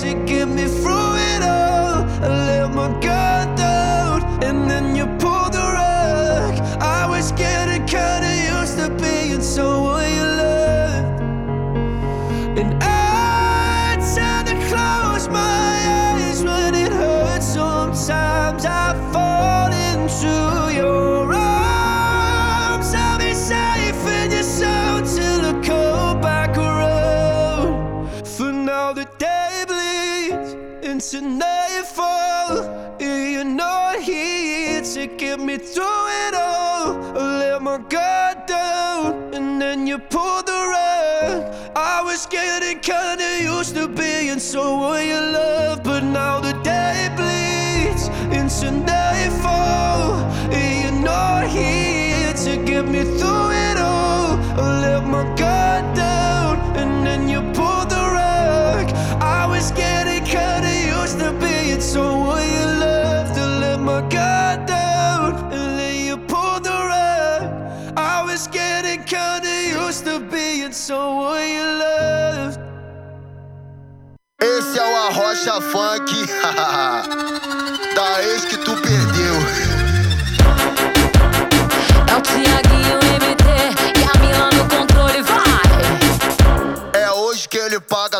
to get me through it all. I let my guard down, and then you pulled the rug. I was getting kinda used to being someone into nightfall. and You're not here to get me through it all. I let my guard down, and then you pulled the rug. I was getting kinda used to being someone you love, my guard down, and then you pulled the rug. I was getting kinda used to being someone you loved. Esse é o Arrocha Funk Da ex que tu perdeu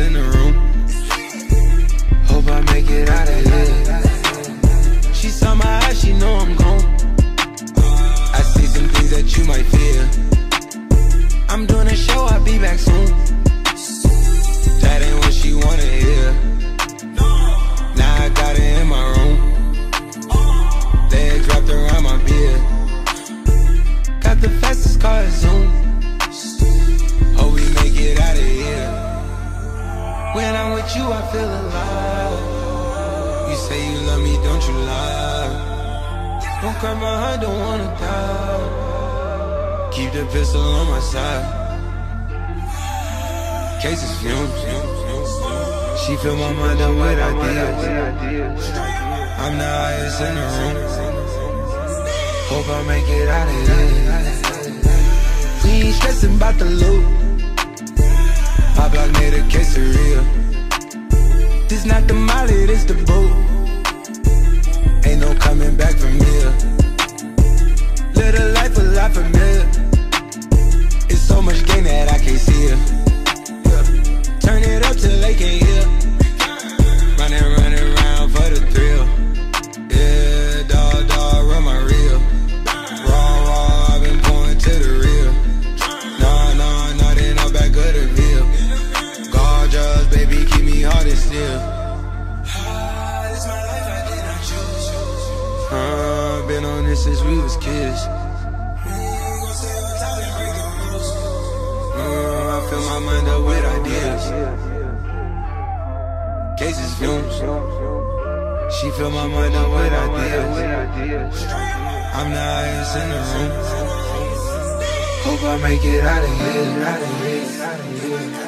In the room. Hope I make it out of here. She saw my eyes, she know I'm gone. I see some things that you might fear. I'm doing a show, I'll be back soon. Feel alive. You say you love me, don't you lie? Don't cry my heart, don't wanna die. Keep the pistol on my side. Cases fumes. She fill my mind up with ideas. I'm the highest in the room. Hope I make it out of here. We ain't stressing about the loot. My block made a quesadilla. This not the molly, this the boot. Ain't no coming back from here. Live a life a lot familiar. It's so much gain that I can't see it. Yeah. Turn it up till they can't hear. Since we was kids. Uh, I fill my mind up with ideas. Cases fumes. She fill my mind up with ideas. I'm the highest in the room. Hope I make it out of here, out of here, out of here.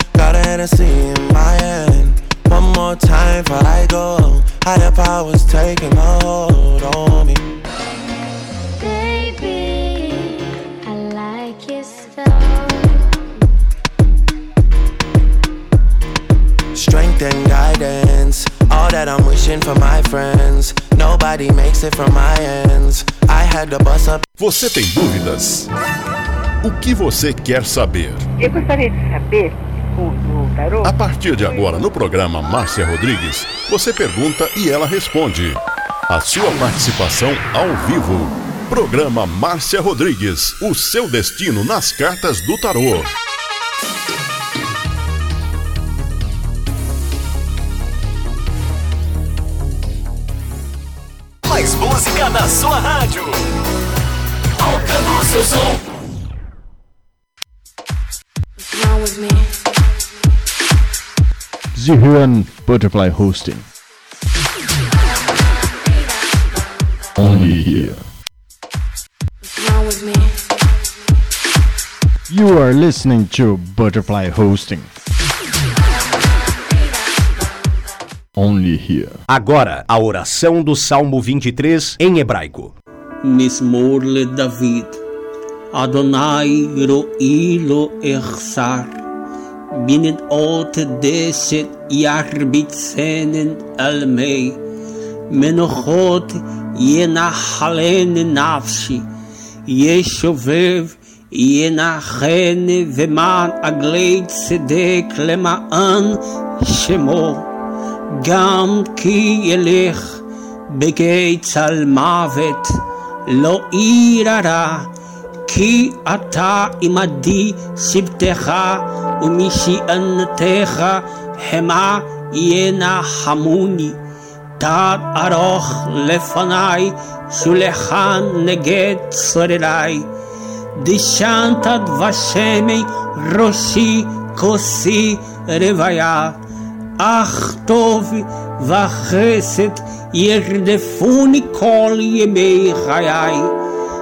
Got a Hennessy in my hand. One more time before I go. Higher powers taking a hold on me. Baby, I like it so. Strength and guidance. All that I'm wishing for my friends. Nobody makes it from my ends. I had to bust up. Você tem dúvidas? O que você quer saber? Eu gostaria de saber, o, o tarô, A partir de agora, no programa Márcia Rodrigues, você pergunta e ela responde. A sua participação ao vivo. Programa Márcia Rodrigues. O seu destino nas cartas do tarô. Mais música na sua rádio. Alcançou seu som. Zihuan Butterfly Hosting. Only here. You are listening to Butterfly Hosting. Only here. Agora, a oração do Salmo 23 em hebraico. Mismor le David. Adonai ro'ilo Ersar. אחסר, בנדעות דשת ירביצנן על מי, מנוחות ינחלן נפשי, ישובב ינחן ומען עגלי צדק למען שמו, גם כי ילך בגיא צל מוות, לא ירא כי אתה עמדי שבטך ומשענתך המה ינחמוני. תת ארוך לפניי שולחן נגד צורריי. דשנת דבשמי ראשי כוסי רוויה. אך טוב וחסד ירדפוני כל ימי חיי,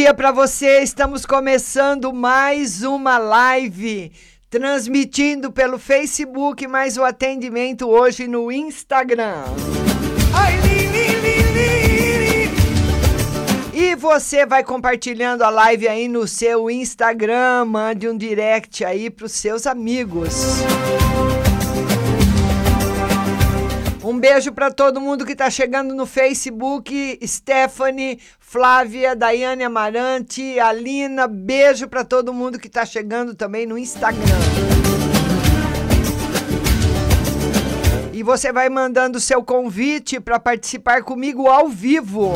dia para você. Estamos começando mais uma live, transmitindo pelo Facebook, mais o atendimento hoje no Instagram. E você vai compartilhando a live aí no seu Instagram, mande um direct aí para os seus amigos. Um beijo para todo mundo que está chegando no Facebook, Stephanie, Flávia, Daiane Amarante, Alina, beijo para todo mundo que está chegando também no Instagram. E você vai mandando seu convite para participar comigo ao vivo.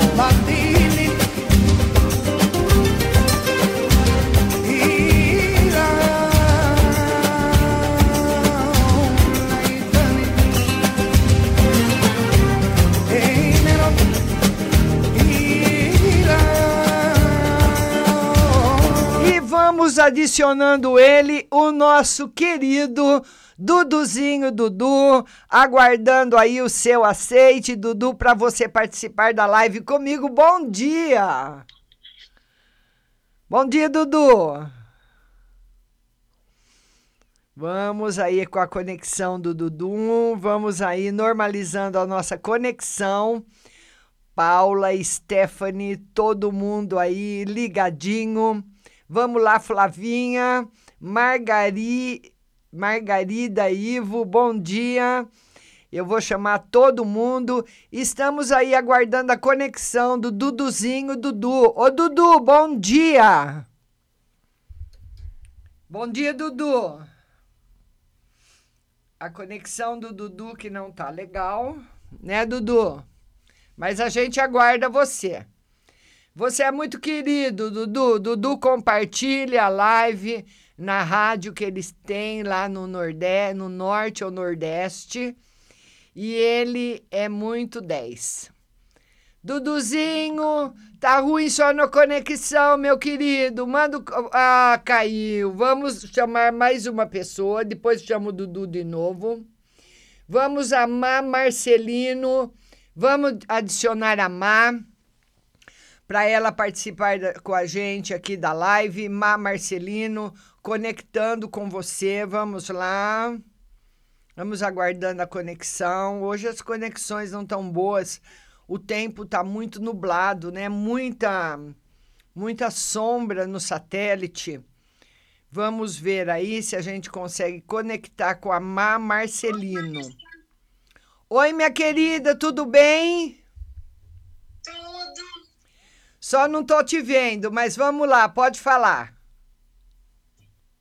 Vamos adicionando ele, o nosso querido Duduzinho Dudu, aguardando aí o seu aceite, Dudu, para você participar da live comigo. Bom dia! Bom dia, Dudu! Vamos aí com a conexão do Dudu, vamos aí normalizando a nossa conexão. Paula, Stephanie, todo mundo aí ligadinho. Vamos lá, Flavinha, Margari, Margarida Ivo, bom dia. Eu vou chamar todo mundo. Estamos aí aguardando a conexão do Duduzinho Dudu. Ô Dudu, bom dia. Bom dia, Dudu. A conexão do Dudu que não tá legal, né, Dudu? Mas a gente aguarda você. Você é muito querido, Dudu. Dudu compartilha a live na rádio que eles têm lá no Nordeste, no Norte ou Nordeste. E ele é muito 10. Duduzinho, tá ruim só na conexão, meu querido. Manda. Ah, caiu. Vamos chamar mais uma pessoa. Depois chamo o Dudu de novo. Vamos amar Marcelino. Vamos adicionar a Má para ela participar com a gente aqui da live. Má Marcelino, conectando com você. Vamos lá. Vamos aguardando a conexão. Hoje as conexões não estão boas. O tempo está muito nublado, né? Muita muita sombra no satélite. Vamos ver aí se a gente consegue conectar com a Má Marcelino. Oi, minha querida, tudo bem? Só não tô te vendo, mas vamos lá, pode falar.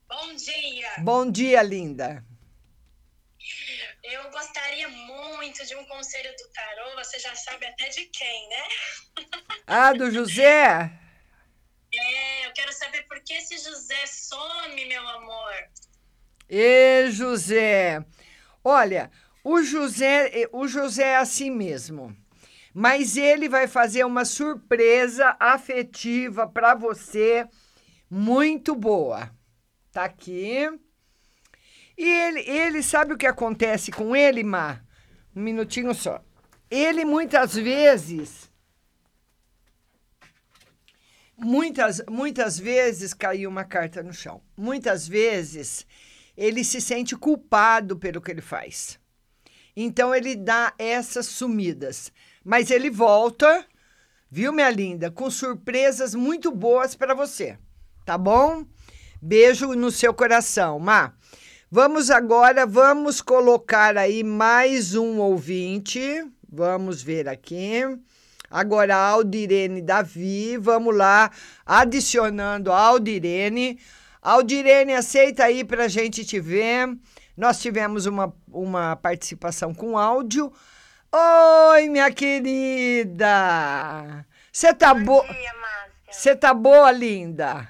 Bom dia. Bom dia, linda. Eu gostaria muito de um conselho do tarô, você já sabe até de quem, né? Ah, do José? É, eu quero saber por que esse José some, meu amor. E José. Olha, o José, o José é assim mesmo. Mas ele vai fazer uma surpresa afetiva para você muito boa. Tá aqui. E ele, ele sabe o que acontece com ele, Má? Um minutinho só. Ele muitas vezes muitas, muitas vezes caiu uma carta no chão. Muitas vezes ele se sente culpado pelo que ele faz. Então ele dá essas sumidas. Mas ele volta, viu, minha linda, com surpresas muito boas para você. Tá bom? Beijo no seu coração, Má. Vamos agora, vamos colocar aí mais um ouvinte. Vamos ver aqui. Agora, Aldirene Davi, vamos lá, adicionando a Aldirene. Aldirene, aceita aí para a gente te ver. Nós tivemos uma, uma participação com áudio. Oi, minha querida! Você tá boa? Você tá boa, linda?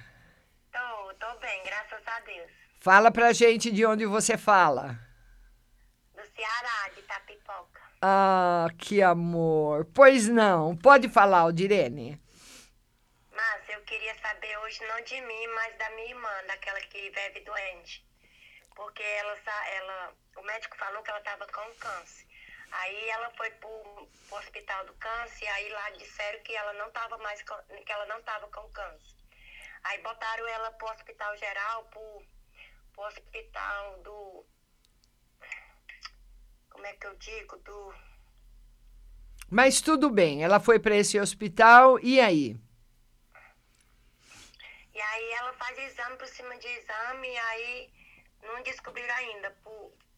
Tô, tô bem, graças a Deus. Fala pra gente de onde você fala. Do Ceará, de Tapipoca. Ah, que amor. Pois não, pode falar, Aldirene. Mas eu queria saber hoje não de mim, mas da minha irmã, daquela que vive doente. Porque ela, ela, o médico falou que ela estava com câncer. Aí ela foi pro, hospital do câncer, e aí lá disseram que ela não estava mais com, que ela não estava com câncer. Aí botaram ela pro hospital geral, pro, pro hospital do como é que eu digo, do Mas tudo bem, ela foi para esse hospital e aí? E aí ela faz exame por cima de exame, e aí não descobriram ainda.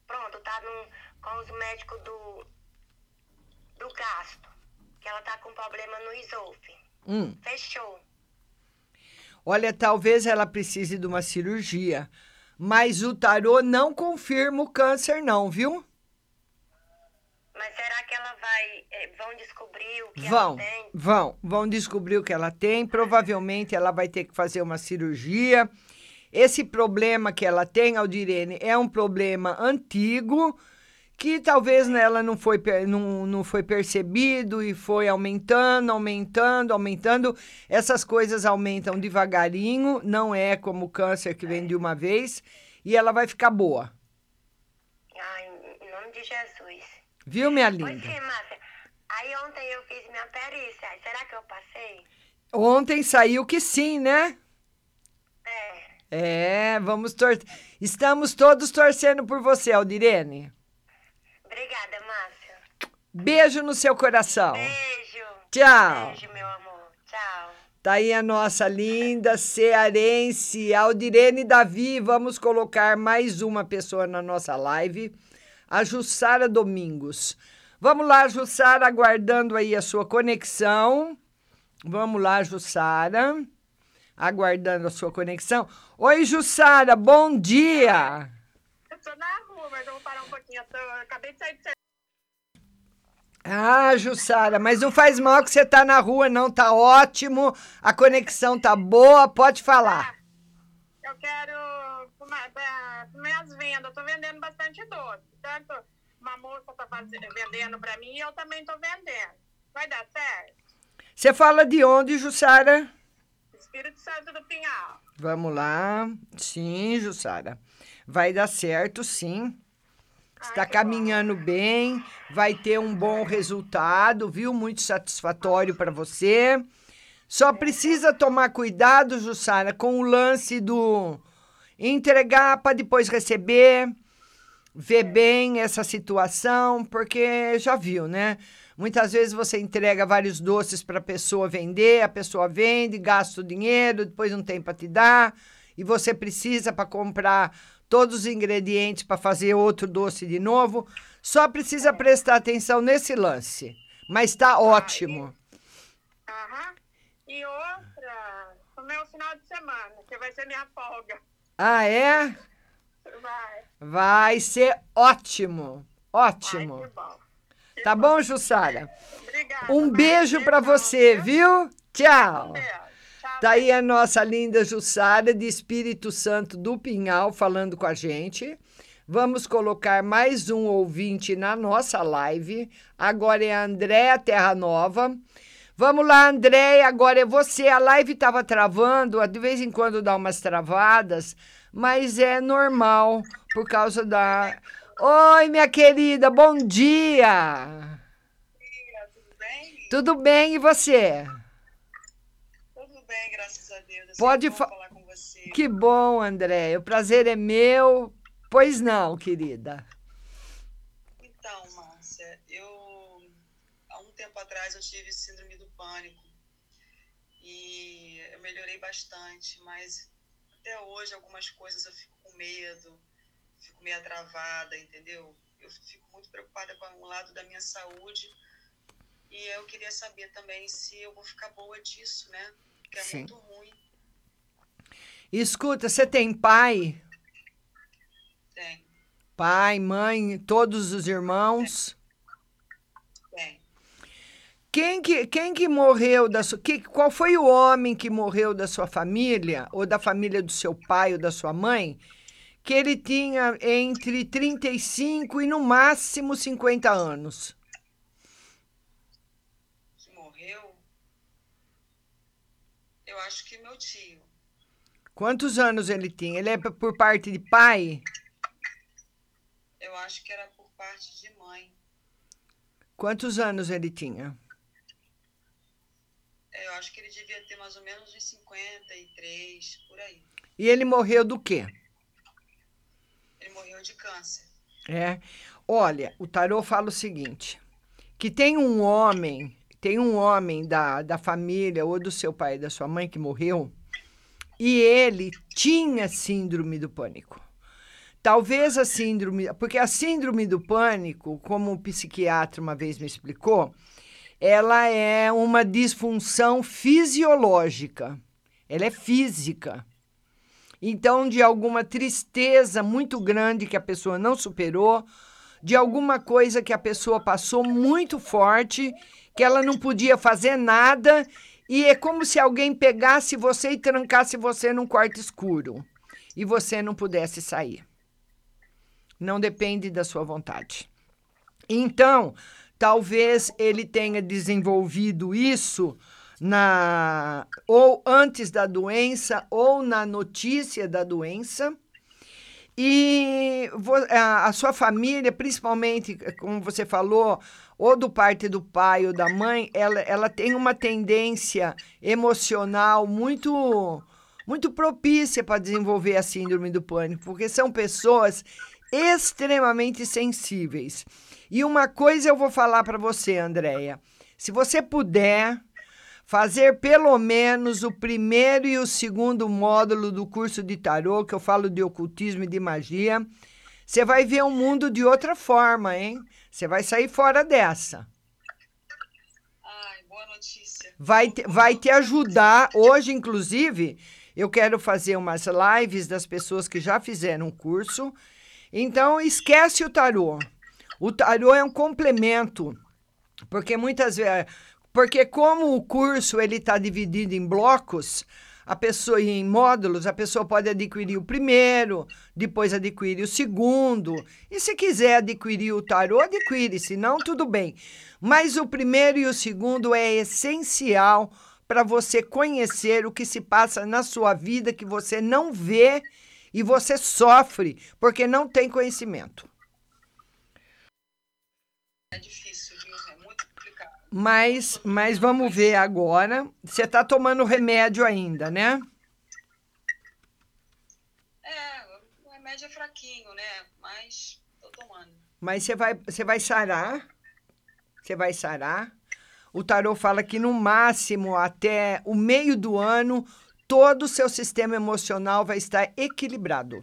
Pronto, tá no, com os médicos do, do gasto. Que ela tá com problema no esôfago. Hum. Fechou. Olha, talvez ela precise de uma cirurgia, mas o tarô não confirma o câncer não, viu? Mas será que ela vai. eh, vão descobrir o que Vão, ela tem? vão, vão descobrir o que ela tem. Provavelmente ela vai ter que fazer uma cirurgia. Esse problema que ela tem, Aldirene, é um problema antigo que talvez nela não foi, não, não foi percebido e foi aumentando, aumentando, aumentando. Essas coisas aumentam devagarinho, não é como o câncer que vem de uma vez, e ela vai ficar boa. Ai, em nome de Jesus. Viu, minha Pois linda? sim, Márcia. Aí ontem eu fiz minha perícia. Será que eu passei? Ontem saiu que sim, né? É. É, vamos tor Estamos todos torcendo por você, Aldirene. Obrigada, Márcia. Beijo no seu coração. Beijo. Tchau. Beijo, meu amor. Tchau. Tá aí a nossa linda cearense, Aldirene Davi. Vamos colocar mais uma pessoa na nossa live, a Jussara Domingos. Vamos lá, Jussara, aguardando aí a sua conexão. Vamos lá, Jussara. Aguardando a sua conexão. Oi, Jussara, bom dia. Eu tô na rua, mas eu vou parar um pouquinho. Eu, tô- eu acabei de sair de serviço. Ah, Jussara, mas não faz mal que você tá na rua, não. Tá ótimo, a conexão tá boa, pode falar. Eu quero comer, pra- comer as vendas. Eu tô vendendo bastante doce. Tanto uma moça tá fazendo, vendendo pra mim e eu também tô vendendo. Vai dar certo? Você fala de onde, Jussara? Espírito Santo do Pinhal. Vamos lá. Sim, Jussara. Vai dar certo, sim. Está caminhando bem, vai ter um bom resultado, viu? Muito satisfatório para você. Só precisa tomar cuidado, Jussara, com o lance do Entregar para depois receber, ver bem essa situação, porque já viu, né? Muitas vezes você entrega vários doces para a pessoa vender, a pessoa vende, gasta o dinheiro, depois não tem para te dar, e você precisa para comprar todos os ingredientes para fazer outro doce de novo. Só precisa prestar atenção nesse lance. Mas está ótimo. Aham. E outra, o meu final de semana, que vai ser minha folga. Ah, é? Vai. Vai ser ótimo. Ótimo. Ai, que bom. Tá bom, Jussara? Obrigada. Um beijo para você, viu? Tchau. Tá aí a nossa linda Jussara de Espírito Santo do Pinhal falando com a gente. Vamos colocar mais um ouvinte na nossa live. Agora é a Andréa Terra Nova. Vamos lá, Andréia, agora é você. A live estava travando, de vez em quando dá umas travadas, mas é normal por causa da. Oi, minha querida, bom dia! Tudo bem? Tudo bem, e você? Tudo bem, graças a Deus. É Pode fa- falar com você. Que bom, Andréia. O prazer é meu. Pois não, querida. Então, Márcia, eu há um tempo atrás eu tive síndrome do pânico e eu melhorei bastante, mas até hoje algumas coisas eu fico com medo, fico meio travada, entendeu? Eu fico muito preocupada com o lado da minha saúde e eu queria saber também se eu vou ficar boa disso, né? Porque é Sim. muito ruim. Escuta, você tem pai? Tem, Pai, mãe, todos os irmãos? tem. Quem que, quem que morreu da sua. Que, qual foi o homem que morreu da sua família, ou da família do seu pai ou da sua mãe, que ele tinha entre 35 e no máximo 50 anos? que morreu, eu acho que meu tio. Quantos anos ele tinha? Ele é por parte de pai? Eu acho que era por parte de mãe. Quantos anos ele tinha? Eu acho que ele devia ter mais ou menos uns 53, por aí. E ele morreu do quê? Ele morreu de câncer. É. Olha, o tarô fala o seguinte: que tem um homem, tem um homem da, da família ou do seu pai e da sua mãe que morreu, e ele tinha síndrome do pânico. Talvez a síndrome, porque a síndrome do pânico, como o psiquiatra uma vez me explicou, ela é uma disfunção fisiológica. Ela é física. Então, de alguma tristeza muito grande que a pessoa não superou, de alguma coisa que a pessoa passou muito forte, que ela não podia fazer nada, e é como se alguém pegasse você e trancasse você num quarto escuro e você não pudesse sair. Não depende da sua vontade. Então, talvez ele tenha desenvolvido isso na ou antes da doença ou na notícia da doença. E a, sua família, principalmente, como você falou, ou do parte do pai ou da mãe, ela, ela tem uma tendência emocional muito muito propícia para desenvolver a síndrome do pânico, porque são pessoas extremamente sensíveis. E uma coisa eu vou falar para você, Andréia. Se você puder fazer pelo menos o primeiro e o segundo módulo do curso de tarô, que eu falo de ocultismo e de magia, você vai ver o mundo de outra forma, hein? Você vai sair fora dessa. Ai, boa notícia. Vai te, vai te ajudar. Hoje, inclusive, eu quero fazer umas lives das pessoas que já fizeram o curso. Então, esquece o tarô. O tarô é um complemento, porque muitas vezes, porque como o curso ele está dividido em blocos, a pessoa em módulos, a pessoa pode adquirir o primeiro, depois adquirir o segundo. E se quiser adquirir o tarô, adquire, se não, tudo bem. Mas o primeiro e o segundo é essencial para você conhecer o que se passa na sua vida que você não vê e você sofre porque não tem conhecimento. É difícil, viu? É muito complicado. Mas, mas vamos ver agora. Você está tomando remédio ainda, né? É, remédio é fraquinho, né? Mas tô tomando. Mas você vai, você vai sarar. Você vai sarar. O tarô fala que no máximo até o meio do ano todo o seu sistema emocional vai estar equilibrado.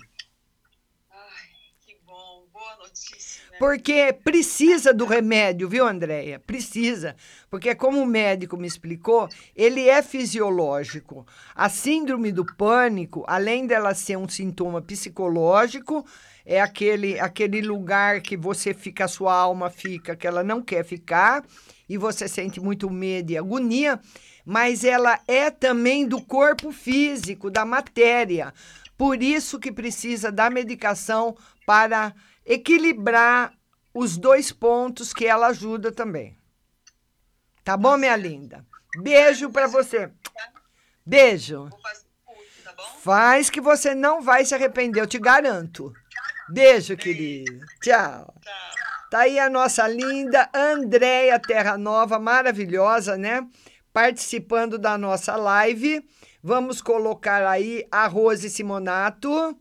Ai, que bom, boa notícia. Né? Porque precisa do remédio, viu, Andréia? Precisa. Porque, como o médico me explicou, ele é fisiológico. A síndrome do pânico, além dela ser um sintoma psicológico, é aquele, aquele lugar que você fica, a sua alma fica, que ela não quer ficar, e você sente muito medo e agonia, mas ela é também do corpo físico, da matéria. Por isso que precisa da medicação para equilibrar os dois pontos que ela ajuda também. Tá bom, minha linda? Beijo para você. Beijo. Faz que você não vai se arrepender, eu te garanto. Beijo, querida. Tchau. Tá aí a nossa linda Andréia Terra Nova, maravilhosa, né? Participando da nossa live. Vamos colocar aí a Rose Simonato.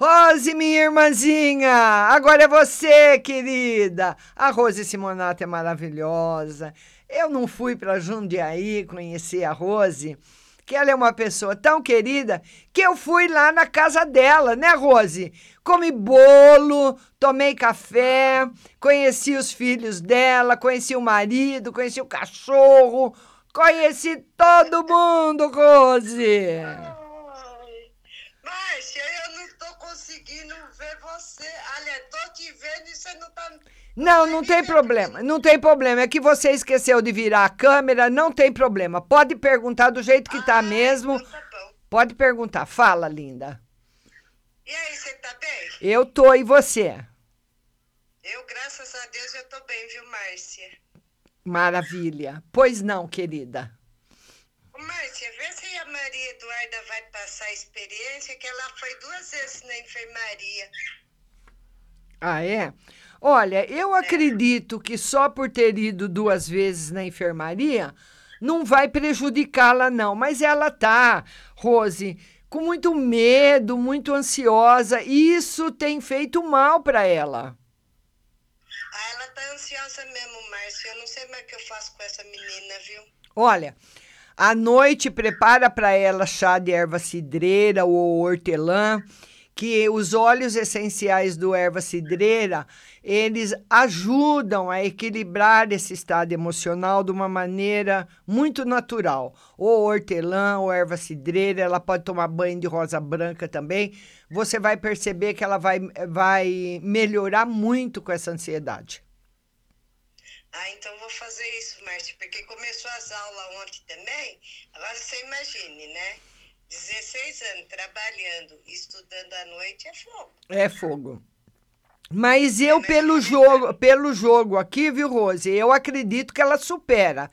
Rose, minha irmãzinha, agora é você, querida. A Rose Simonato é maravilhosa. Eu não fui para Jundiaí conhecer a Rose, que ela é uma pessoa tão querida que eu fui lá na casa dela, né, Rose? Comi bolo, tomei café, conheci os filhos dela, conheci o marido, conheci o cachorro, conheci todo mundo, Rose. Márcia, eu não tô conseguindo ver você. Aliás, tô te vendo e você não tá. Não, não tem problema. Não tem problema. É que você esqueceu de virar a câmera, não tem problema. Pode perguntar do jeito que tá mesmo. Pode perguntar. Fala, linda. E aí, você tá bem? Eu tô e você? Eu, graças a Deus, eu tô bem, viu, Márcia? Maravilha. Pois não, querida. Ô, Márcia, vê se a Maria Eduarda vai passar a experiência, que ela foi duas vezes na enfermaria. Ah, é? Olha, eu acredito que só por ter ido duas vezes na enfermaria não vai prejudicá-la, não. Mas ela tá, Rose, com muito medo, muito ansiosa. E isso tem feito mal para ela. Ah, ela tá ansiosa mesmo, Márcia. Eu não sei mais o que eu faço com essa menina, viu? Olha, à noite prepara para ela chá de erva cidreira ou hortelã, que os óleos essenciais do erva cidreira, eles ajudam a equilibrar esse estado emocional de uma maneira muito natural. Ou hortelã, ou erva cidreira, ela pode tomar banho de rosa branca também. Você vai perceber que ela vai, vai melhorar muito com essa ansiedade. Ah, então vou fazer isso, Márcia, porque começou as aulas ontem também. Agora você imagine, né? 16 anos trabalhando, estudando à noite é fogo. É fogo. Mas eu, pelo jogo, pelo jogo aqui, viu, Rose? Eu acredito que ela supera.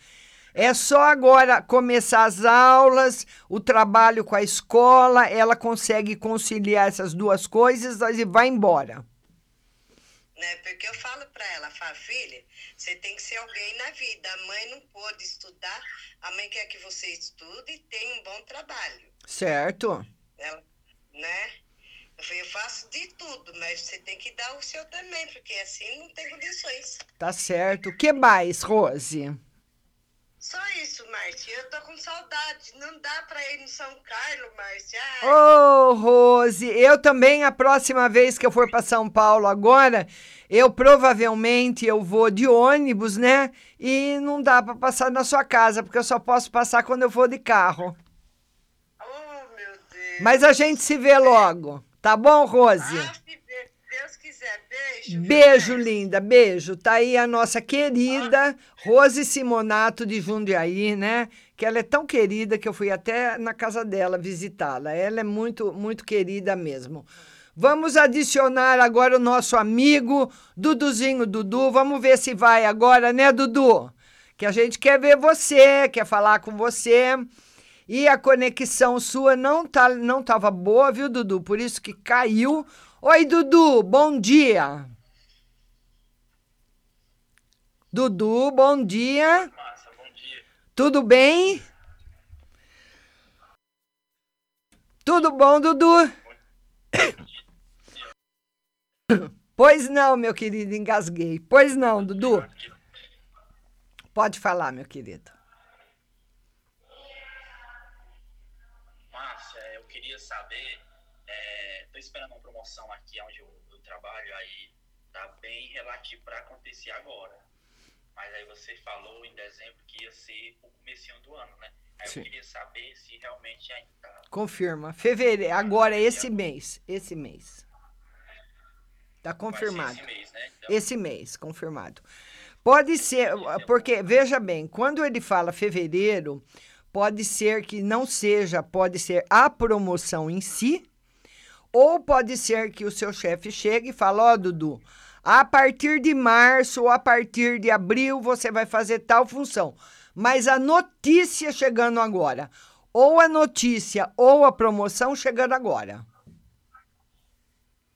É só agora começar as aulas, o trabalho com a escola, ela consegue conciliar essas duas coisas e vai embora. Né? Porque eu falo para ela, falo, filha, você tem que ser alguém na vida. A mãe não pôde estudar, a mãe quer que você estude e tenha um bom trabalho. Certo. Ela, né? Eu faço de tudo, mas você tem que dar o seu também, porque assim não tem condições. Tá certo. O que mais, Rose? Só isso, Márcia. Eu tô com saudade. Não dá pra ir no São Carlos, Márcia. Ô, oh, Rose, eu também, a próxima vez que eu for para São Paulo agora, eu provavelmente eu vou de ônibus, né? E não dá para passar na sua casa, porque eu só posso passar quando eu for de carro. Oh, meu Deus. Mas a gente se vê logo. Tá bom, Rose? Ah, se quiser. Beijo. Beijo, linda. Beijo. Tá aí a nossa querida Rose Simonato de Jundiaí, né? Que ela é tão querida que eu fui até na casa dela visitá-la. Ela é muito, muito querida mesmo. Vamos adicionar agora o nosso amigo Duduzinho Dudu. Vamos ver se vai agora, né, Dudu? Que a gente quer ver você, quer falar com você. E a conexão sua não tá não tava boa, viu, Dudu? Por isso que caiu. Oi, Dudu, bom dia. Dudu, bom dia. Massa, bom dia. Tudo bem? Tudo bom, Dudu? Pois não, meu querido, engasguei. Pois não, Dudu. Pode falar, meu querido. Márcia, eu queria saber, é, tô esperando uma promoção aqui onde eu, eu trabalho, aí tá para acontecer agora. Mas aí você falou em dezembro que ia ser o comecinho do ano, né? Aí Sim. eu queria saber se realmente ainda tá. Confirma. Fevereiro, agora é esse mês. Esse mês. Tá confirmado. esse mês, né? Esse mês, confirmado. Pode ser, porque, veja bem, quando ele fala fevereiro, pode ser que não seja, pode ser a promoção em si, ou pode ser que o seu chefe chegue e fale, ó, Dudu, a partir de março ou a partir de abril você vai fazer tal função. Mas a notícia chegando agora, ou a notícia ou a promoção chegando agora.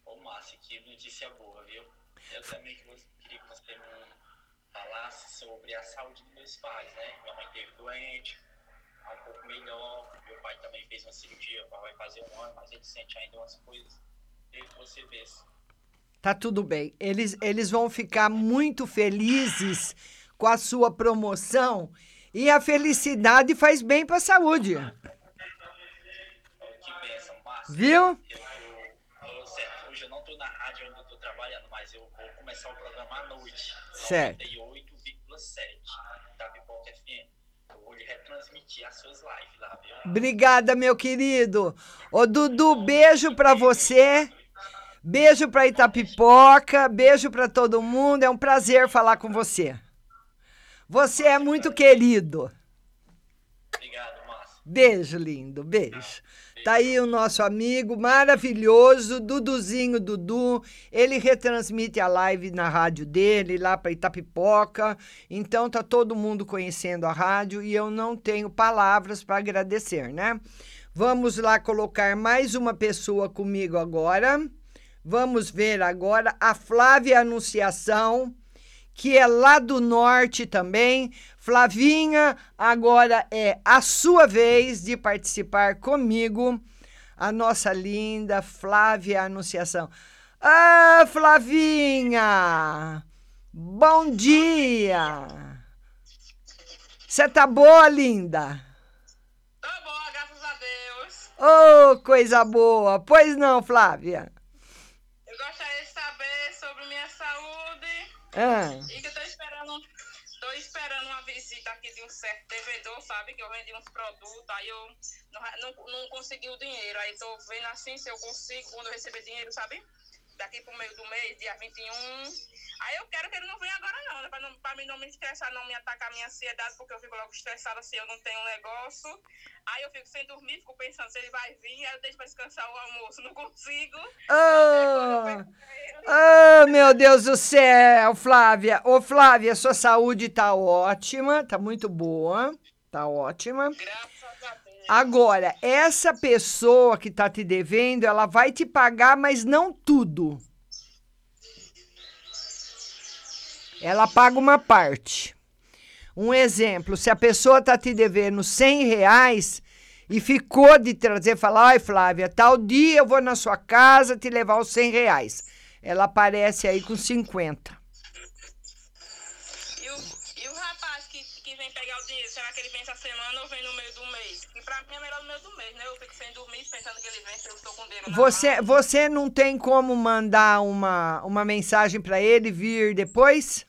Ô, Márcia, que notícia boa, viu? Eu também queria que você me falasse sobre a saúde dos meus pais, né? Minha mãe teve doente, tá um pouco melhor. Meu pai também fez uma cirurgia, vai fazer um ano, mas ele sente ainda umas coisas. Queria que você vesse. Tá tudo bem. Eles, eles vão ficar muito felizes com a sua promoção e a felicidade faz bem para a saúde. Viu? Hoje eu não tô na rádio, eu ainda tô trabalhando, mas eu vou começar o programa à noite. Certo. 98,7 da Pipoca FM. Eu vou lhe retransmitir as suas lives lá, viu? Obrigada, meu querido. Ô, Dudu, beijo para você. Beijo para Itapipoca, beijo para todo mundo. É um prazer falar com você. Você é muito querido. Obrigado, Márcia. Beijo, lindo, beijo. Tá aí o nosso amigo maravilhoso, Duduzinho Dudu. Ele retransmite a live na rádio dele, lá para Itapipoca. Então tá todo mundo conhecendo a rádio e eu não tenho palavras para agradecer, né? Vamos lá colocar mais uma pessoa comigo agora. Vamos ver agora a Flávia Anunciação que é lá do norte também. Flavinha, agora é a sua vez de participar comigo. A nossa linda Flávia Anunciação. Ah, Flavinha! Bom dia! Você tá boa, linda? Tô boa, graças a Deus. Oh, coisa boa! Pois não, Flávia? Eu gostaria de saber sobre minha saúde. Ah. E que eu tô esperando, tô esperando uma visita aqui de um certo devedor, sabe? Que eu vendi uns produtos, aí eu não, não, não consegui o dinheiro. Aí tô vendo assim se eu consigo, quando eu receber dinheiro, sabe? Daqui pro meio do mês, dia 21. Aí eu quero que ele não venha agora não, né? Pra, não, pra mim não me estressar, não me atacar a minha ansiedade, porque eu fico logo estressada se eu não tenho um negócio. Aí eu fico sem dormir, fico pensando se ele vai vir, aí eu deixo pra descansar o almoço, não consigo. Oh, oh, meu Deus do céu, Flávia. Ô, Flávia, sua saúde tá ótima, tá muito boa, tá ótima. Agora, essa pessoa que tá te devendo, ela vai te pagar, mas não tudo. Ela paga uma parte. Um exemplo, se a pessoa tá te devendo 100 reais e ficou de trazer, falar, ai Flávia, tal dia eu vou na sua casa te levar os 100 reais. Ela aparece aí com 50. E o, e o rapaz que, pegar o dinheiro, será que ele vem essa semana ou vem no meio do mês? E pra mim é melhor no meio do mês, né? Eu fico sem dormir pensando que ele vem, se eu estou com na Você, você não tem como mandar uma, uma mensagem para ele vir depois?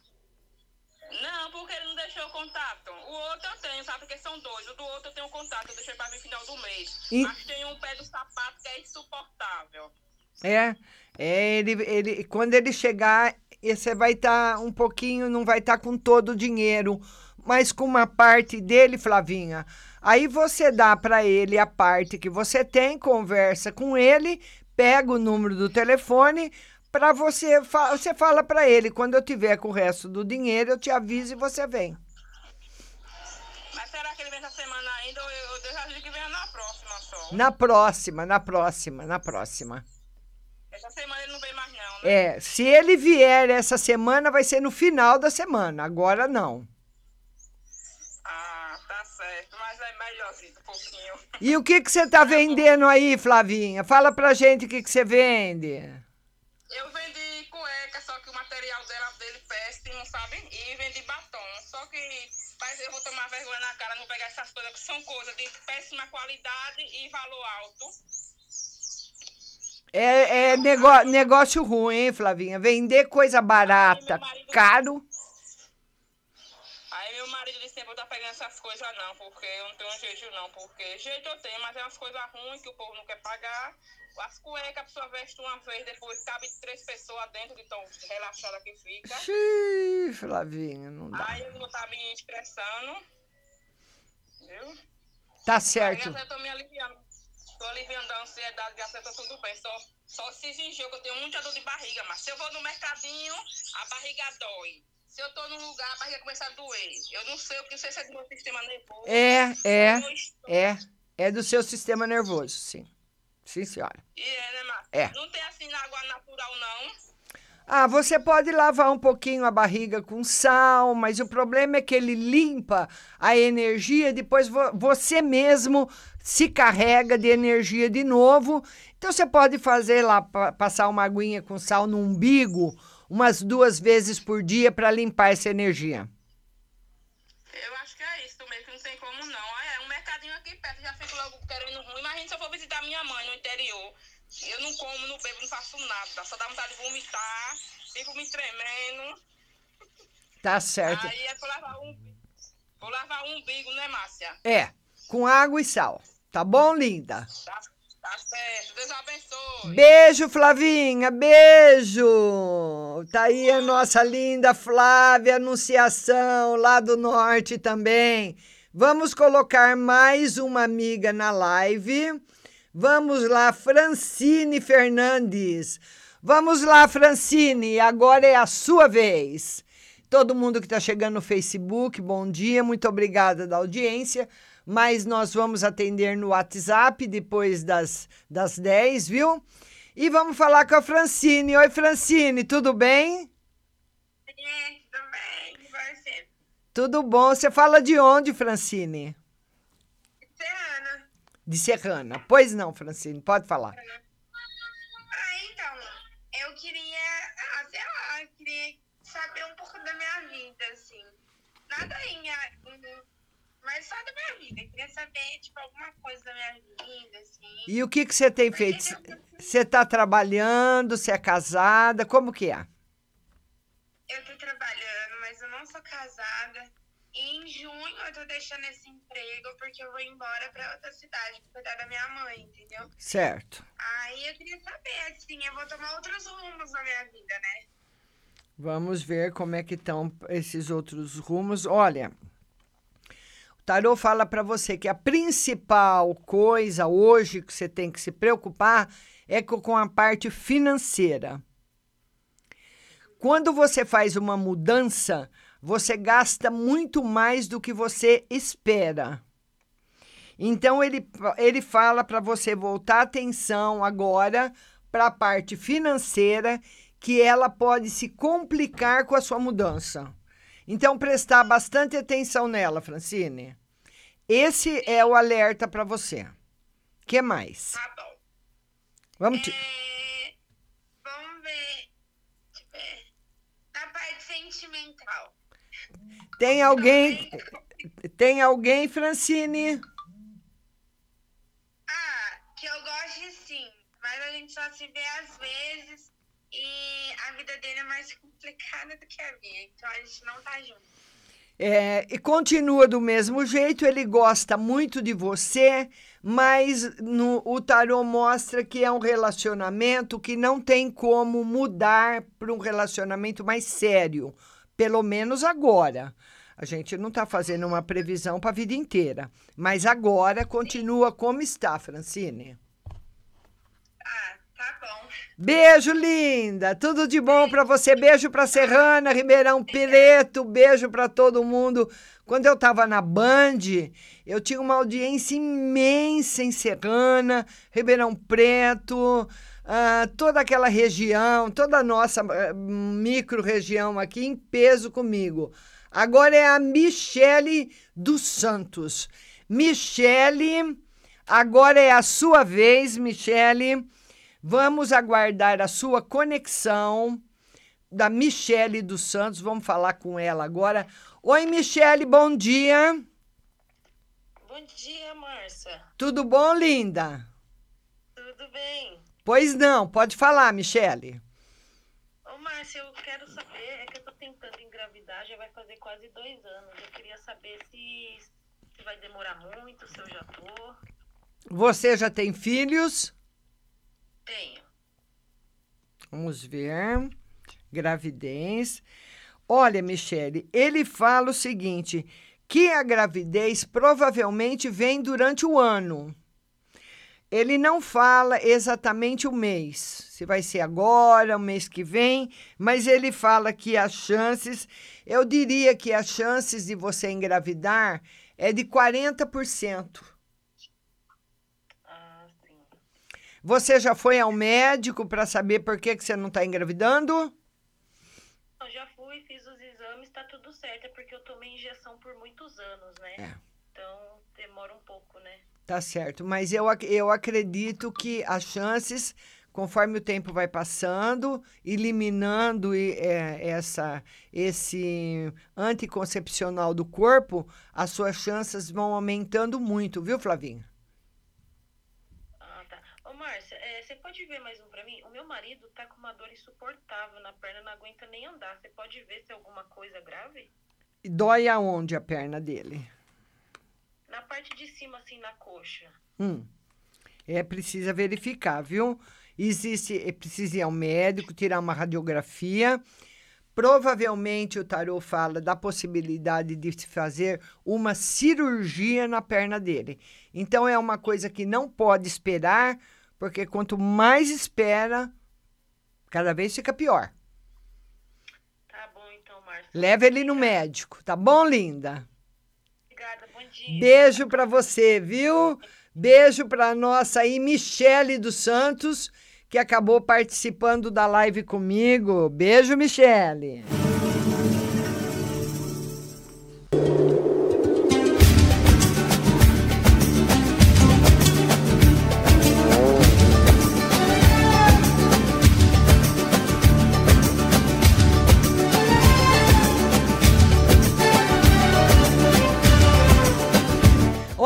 Não, porque ele não deixou o contato. O outro eu tenho, sabe? Porque são dois. O do outro eu tenho contato, eu deixei pra vir final do mês. E- Mas tem um pé do sapato que é insuportável. É, é ele, ele, quando ele chegar, você vai estar um pouquinho, não vai estar com todo o dinheiro, mas com uma parte dele, Flavinha. Aí você dá para ele a parte que você tem, conversa com ele, pega o número do telefone para você, você fala para ele, quando eu tiver com o resto do dinheiro, eu te aviso e você vem. Mas será que ele vem essa semana ainda ou eu, digo que venha na próxima só? Na próxima, na próxima, na próxima. Essa semana ele não vem mais não, né? É, se ele vier essa semana, vai ser no final da semana. Agora não. pouquinho. E o que, que você está vendendo aí, Flavinha? Fala pra gente o que, que você vende. Eu vendi cueca, só que o material dela dele péssimo, sabe? E vendi batom. Só que mas eu vou tomar vergonha na cara, não pegar essas coisas, que são coisas de péssima qualidade e valor alto. É, é negócio ruim, hein, Flavinha? Vender coisa barata, aí marido, caro. Aí meu marido tá pegando essas coisas não, porque eu não tenho jeito não, porque jeito eu tenho, mas é umas coisas ruins que o povo não quer pagar. As cuecas a pessoa veste uma vez, depois cabe três pessoas dentro de tão relaxada que fica. Xiii, Flavinha, não dá. Aí eu vou estar me estressando. Viu? Tá Aí certo. graças a Deus, eu tô me aliviando. Tô aliviando a ansiedade, graças a Deus, tá tudo bem. Só, só se enjoo, que eu tenho muita dor de barriga, mas se eu vou no mercadinho, a barriga dói. Se eu tô num lugar, a barriga começa a doer. Eu não sei o que, não sei se é do meu sistema nervoso. É, é, é. É do seu sistema nervoso, sim. Sim, senhora. E é, né, Márcia? É. Não tem assim água natural, não. Ah, você pode lavar um pouquinho a barriga com sal, mas o problema é que ele limpa a energia, depois vo- você mesmo se carrega de energia de novo. Então você pode fazer lá, pa- passar uma aguinha com sal no umbigo umas duas vezes por dia para limpar essa energia. Eu acho que é isso mesmo, que não tem como não. Ah, é um mercadinho aqui perto, já fico logo querendo ruim. Imagina se eu for visitar minha mãe no interior. Eu não como, não bebo, não faço nada. Só dá vontade de vomitar, fico me tremendo. Tá certo. Aí é pra lavar um. Vou lavar um umbigo, né, Márcia? É, com água e sal. Tá bom, linda? Tá, tá certo. Deus abençoe. Beijo, Flavinha, beijo! Tá aí a nossa linda Flávia Anunciação, lá do norte também. Vamos colocar mais uma amiga na live. Vamos lá, Francine Fernandes. Vamos lá, Francine, agora é a sua vez. Todo mundo que está chegando no Facebook, bom dia, muito obrigada da audiência. Mas nós vamos atender no WhatsApp depois das, das 10, viu? E vamos falar com a Francine. Oi, Francine, tudo bem? Sim, tudo bem. E você? Tudo bom. Você fala de onde, Francine? Serrana. De Serrana. Pois não, Francine, pode falar. Ah, então, eu queria, ah, sei lá, eu queria saber um pouco da minha vida, assim. Nada em- mas só da minha vida. Eu queria saber, tipo, alguma coisa da minha vida, assim. E o que, que você tem feito? Você está trabalhando? Você é casada? Como que é? Eu tô trabalhando, mas eu não sou casada. E em junho eu tô deixando esse emprego porque eu vou embora pra outra cidade pra cuidar da minha mãe, entendeu? Certo. Aí eu queria saber, assim, eu vou tomar outros rumos na minha vida, né? Vamos ver como é que estão esses outros rumos. Olha, o tarô fala para você que a principal coisa hoje que você tem que se preocupar é co- com a parte financeira. Quando você faz uma mudança, você gasta muito mais do que você espera. Então ele, ele fala para você voltar atenção agora para a parte financeira, que ela pode se complicar com a sua mudança. Então prestar bastante atenção nela, Francine. Esse é o alerta para você. Que mais? Tá bom. Vamos te... É, vamos ver. Ver. Na parte sentimental. Tem alguém Tem alguém, Francine? Ah, que eu gosto sim, mas a gente só se vê às vezes e a vida dele é mais complicada do que a minha, então a gente não tá junto. É, e continua do mesmo jeito, ele gosta muito de você, mas no, o tarô mostra que é um relacionamento que não tem como mudar para um relacionamento mais sério, pelo menos agora. A gente não está fazendo uma previsão para a vida inteira, mas agora continua como está, Francine. Ah, tá bom. Beijo, linda. Tudo de bom para você. Beijo para Serrana, Ribeirão Preto. Beijo para todo mundo. Quando eu estava na Band, eu tinha uma audiência imensa em Serrana, Ribeirão Preto, ah, toda aquela região, toda a nossa ah, micro-região aqui em peso comigo. Agora é a Michele dos Santos. Michele, agora é a sua vez, Michele. Vamos aguardar a sua conexão da Michele dos Santos. Vamos falar com ela agora. Oi, Michele, bom dia. Bom dia, Márcia. Tudo bom, linda? Tudo bem. Pois não, pode falar, Michele. Ô, Márcia, eu quero saber, é que eu tô tentando engravidar, já vai fazer quase dois anos. Eu queria saber se, se vai demorar muito, se eu já tô. Você já tem filhos? Tenho. Vamos ver. Gravidez. Olha, Michele, ele fala o seguinte: que a gravidez provavelmente vem durante o ano. Ele não fala exatamente o mês, se vai ser agora, o mês que vem, mas ele fala que as chances, eu diria que as chances de você engravidar é de 40%. Ah, sim. Você já foi ao médico para saber por que, que você não está engravidando? Eu já fui, fiz os exames, tá tudo certo. É porque eu tomei injeção por muitos anos, né? É. Então demora um pouco, né? Tá certo, mas eu, eu acredito que as chances, conforme o tempo vai passando, eliminando é, essa, esse anticoncepcional do corpo, as suas chances vão aumentando muito, viu, Flavinha? Márcia, é, você pode ver mais um pra mim? O meu marido tá com uma dor insuportável na perna, não aguenta nem andar. Você pode ver se é alguma coisa grave? E Dói aonde a perna dele? Na parte de cima, assim, na coxa. Hum. É, precisa verificar, viu? Existe, é preciso ir ao médico, tirar uma radiografia. Provavelmente o tarô fala da possibilidade de se fazer uma cirurgia na perna dele. Então é uma coisa que não pode esperar, porque quanto mais espera, cada vez fica pior. Tá bom, então, Márcia. Leva ele no médico, tá bom, linda? Obrigada, bom dia. Beijo pra você, viu? Beijo pra nossa aí Michele dos Santos, que acabou participando da live comigo. Beijo, Michele.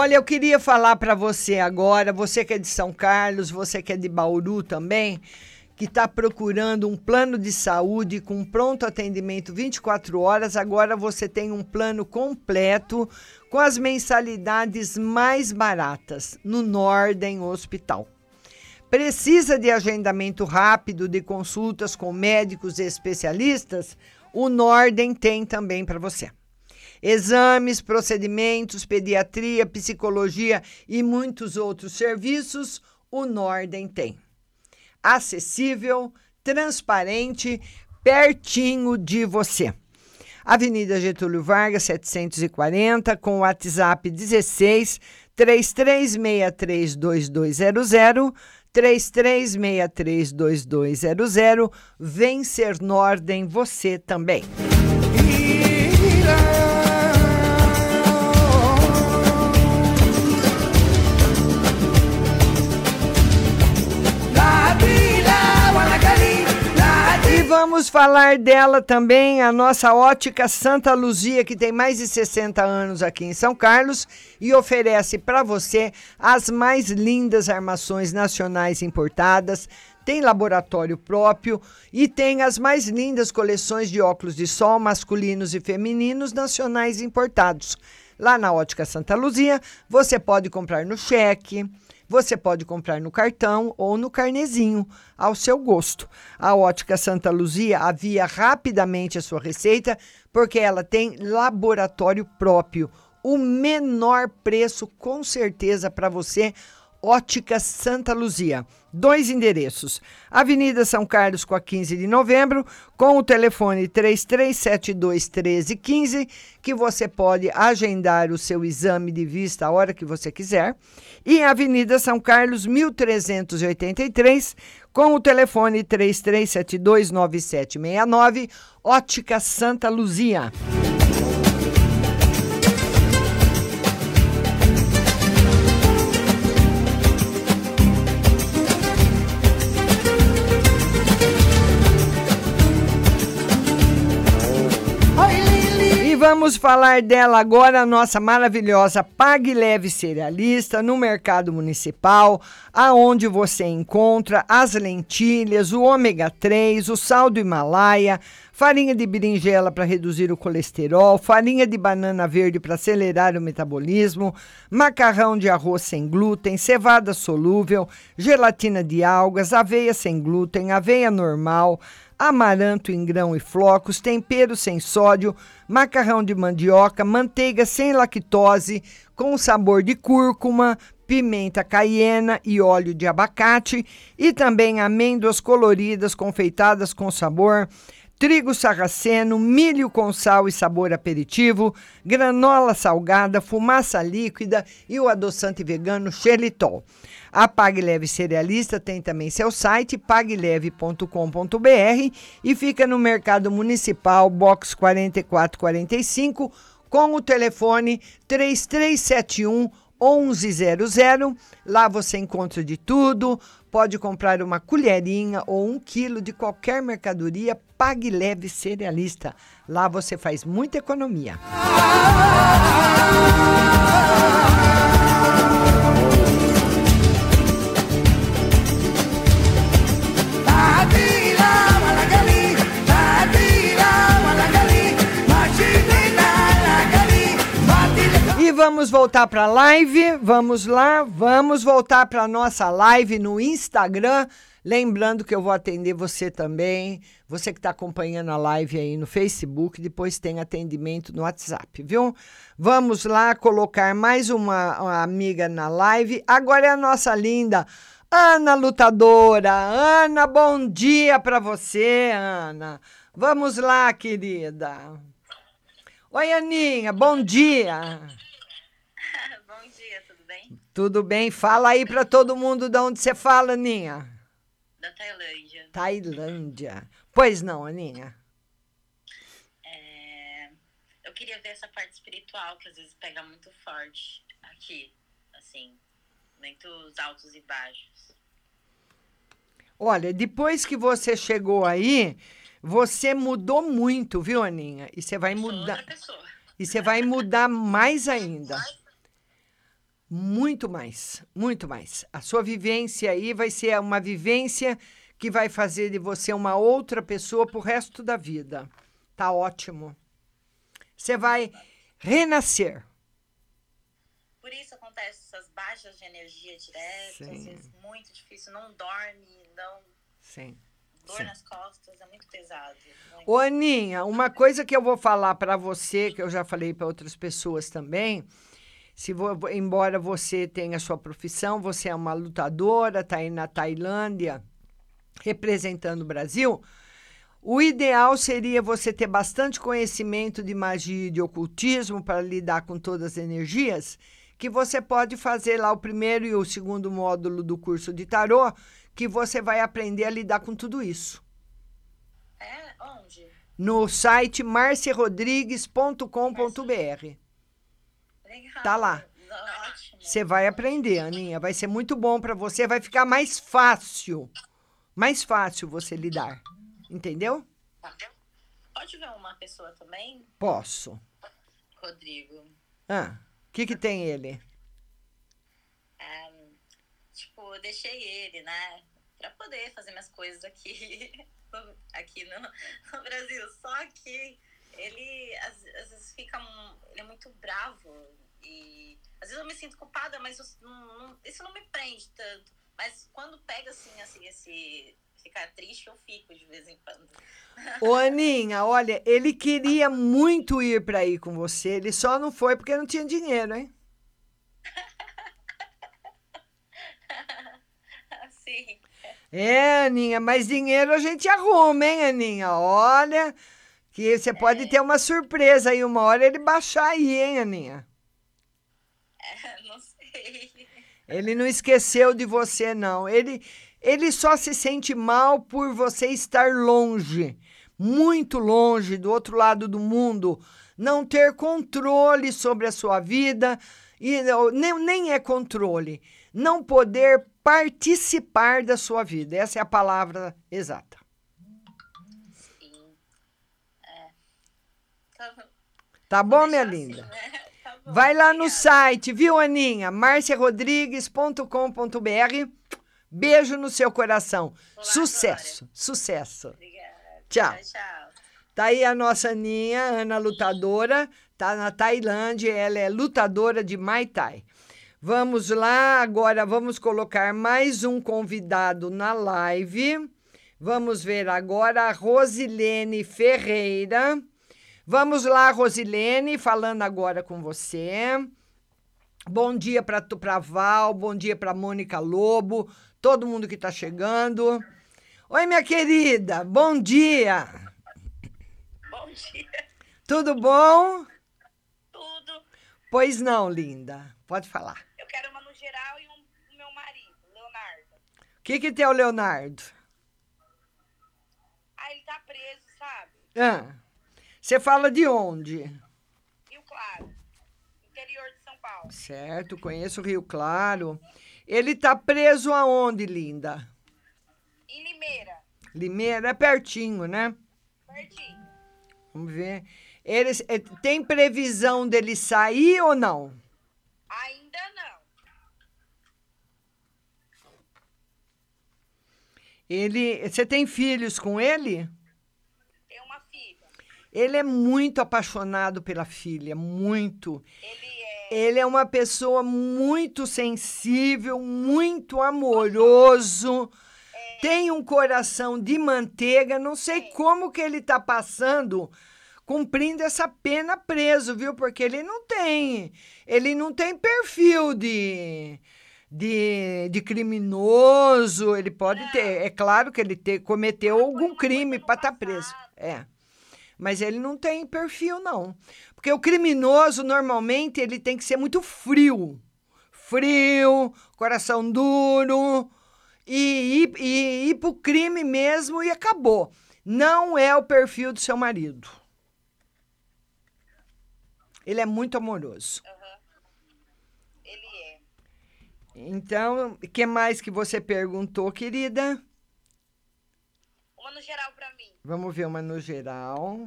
Olha, eu queria falar para você agora, você que é de São Carlos, você que é de Bauru também, que está procurando um plano de saúde com pronto atendimento 24 horas, agora você tem um plano completo com as mensalidades mais baratas no Norden Hospital. Precisa de agendamento rápido de consultas com médicos e especialistas? O Norden tem também para você. Exames, procedimentos, pediatria, psicologia e muitos outros serviços, o Norden tem. Acessível, transparente, pertinho de você. Avenida Getúlio Vargas, 740, com o WhatsApp 16 3363 2200, 3363 2200. Vem ser Norden você também. E vamos falar dela também, a nossa ótica Santa Luzia, que tem mais de 60 anos aqui em São Carlos e oferece para você as mais lindas armações nacionais importadas. Tem laboratório próprio e tem as mais lindas coleções de óculos de sol masculinos e femininos nacionais importados. Lá na Ótica Santa Luzia, você pode comprar no cheque, você pode comprar no cartão ou no carnezinho, ao seu gosto. A Ótica Santa Luzia avia rapidamente a sua receita, porque ela tem laboratório próprio. O menor preço, com certeza, para você. Ótica Santa Luzia. Dois endereços. Avenida São Carlos com a 15 de novembro, com o telefone 3372 1315, que você pode agendar o seu exame de vista a hora que você quiser. E Avenida São Carlos 1383, com o telefone 3372 9769, Ótica Santa Luzia. Vamos falar dela agora, a nossa maravilhosa Pague Leve Cerealista no mercado municipal, aonde você encontra as lentilhas, o ômega 3, o sal do Himalaia, farinha de berinjela para reduzir o colesterol, farinha de banana verde para acelerar o metabolismo, macarrão de arroz sem glúten, cevada solúvel, gelatina de algas, aveia sem glúten, aveia normal, amaranto em grão e flocos, tempero sem sódio, macarrão de mandioca, manteiga sem lactose, com sabor de cúrcuma, pimenta caiena e óleo de abacate, e também amêndoas coloridas confeitadas com sabor, trigo sarraceno, milho com sal e sabor aperitivo, granola salgada, fumaça líquida e o adoçante vegano xelitol. A Pague Leve Cerealista tem também seu site pagleve.com.br e fica no Mercado Municipal, box 4445, com o telefone 3371 1100. Lá você encontra de tudo. Pode comprar uma colherinha ou um quilo de qualquer mercadoria. Pague leve cerealista. Lá você faz muita economia. E vamos voltar para a live. Vamos lá, vamos voltar para nossa live no Instagram. Lembrando que eu vou atender você também, você que está acompanhando a live aí no Facebook, depois tem atendimento no WhatsApp, viu? Vamos lá colocar mais uma, uma amiga na live. Agora é a nossa linda Ana Lutadora. Ana, bom dia para você, Ana. Vamos lá, querida. Oi, Aninha, bom dia. Tudo bem? Fala aí para todo mundo de onde você fala, Aninha. Da Tailândia. Tailândia. Pois não, Aninha. É, Eu queria ver essa parte espiritual que às vezes pega muito forte aqui, assim, muitos altos e baixos. Olha, depois que você chegou aí, você mudou muito, viu, Aninha? E você vai mudar. E você vai mudar mais ainda. Muito mais, muito mais. A sua vivência aí vai ser uma vivência que vai fazer de você uma outra pessoa pro resto da vida. Tá ótimo. Você vai renascer. Por isso acontece essas baixas de energia direta, às vezes muito difícil, não dorme, não Sim. dor Sim. nas costas, é muito pesado. muito. Ô, Aninha, uma coisa que eu vou falar para você, que eu já falei para outras pessoas também, se vo- embora você tenha sua profissão, você é uma lutadora, está aí na Tailândia representando o Brasil, o ideal seria você ter bastante conhecimento de magia e de ocultismo para lidar com todas as energias, que você pode fazer lá o primeiro e o segundo módulo do curso de tarô, que você vai aprender a lidar com tudo isso É? Onde? no site marcerodrigues.com.br. Tá lá. Você vai aprender, Aninha. Vai ser muito bom para você. Vai ficar mais fácil. Mais fácil você lidar. Entendeu? Pode ver uma pessoa também? Posso. Rodrigo. Ah, o que, que tem ele? É, tipo, eu deixei ele, né? Pra poder fazer minhas coisas aqui, aqui no, no Brasil. Só que ele às, às vezes fica. Ele é muito bravo. E às vezes eu me sinto culpada, mas isso não, isso não me prende tanto. Mas quando pega assim, assim, esse. Ficar triste, eu fico de vez em quando. Ô, Aninha, olha, ele queria muito ir para aí com você. Ele só não foi porque não tinha dinheiro, hein? Assim. É, Aninha, mas dinheiro a gente arruma, hein, Aninha? Olha, que você pode ter uma surpresa aí uma hora ele baixar aí, hein, Aninha? É, não sei. Ele não esqueceu de você, não. Ele, ele só se sente mal por você estar longe, muito longe, do outro lado do mundo, não ter controle sobre a sua vida, e nem, nem é controle, não poder participar da sua vida. Essa é a palavra exata. Sim. É. Então, Tá bom, minha linda? Vai lá no site, viu, Aninha? marciarodrigues.com.br. Beijo no seu coração. sucesso, sucesso. Tchau. Tá aí a nossa Aninha, Ana lutadora, tá na Tailândia, ela é lutadora de Muay Thai. Vamos lá, agora vamos colocar mais um convidado na live. Vamos ver agora a Rosilene Ferreira. Vamos lá, Rosilene, falando agora com você. Bom dia para Val, bom dia para Mônica Lobo, todo mundo que está chegando. Oi, minha querida, bom dia. Bom dia. Tudo bom? Tudo. Pois não, linda. Pode falar. Eu quero uma no geral e um pro meu marido, Leonardo. O que que tem o Leonardo? Ah, ele tá preso, sabe? Ah, você fala de onde? Rio Claro, interior de São Paulo. Certo, conheço o Rio Claro. Ele tá preso aonde, linda? Em Limeira, Limeira é pertinho, né? pertinho. Vamos ver. Eles, eh, tem previsão dele sair ou não? Ainda não. Ele, você tem filhos com ele? Tem uma filha. Ele é muito apaixonado pela filha, muito. Ele é uma pessoa muito sensível, muito amoroso. Tem um coração de manteiga. Não sei como que ele está passando, cumprindo essa pena preso, viu? Porque ele não tem, ele não tem perfil de de, de criminoso, ele pode ter. É claro que ele te, cometeu algum crime para estar preso. É. Mas ele não tem perfil, não. Porque o criminoso, normalmente, ele tem que ser muito frio. Frio, coração duro, e ir, e ir pro crime mesmo e acabou. Não é o perfil do seu marido. Ele é muito amoroso. Ele é. Então, o que mais que você perguntou, querida? Uma no geral. Vamos ver uma no geral.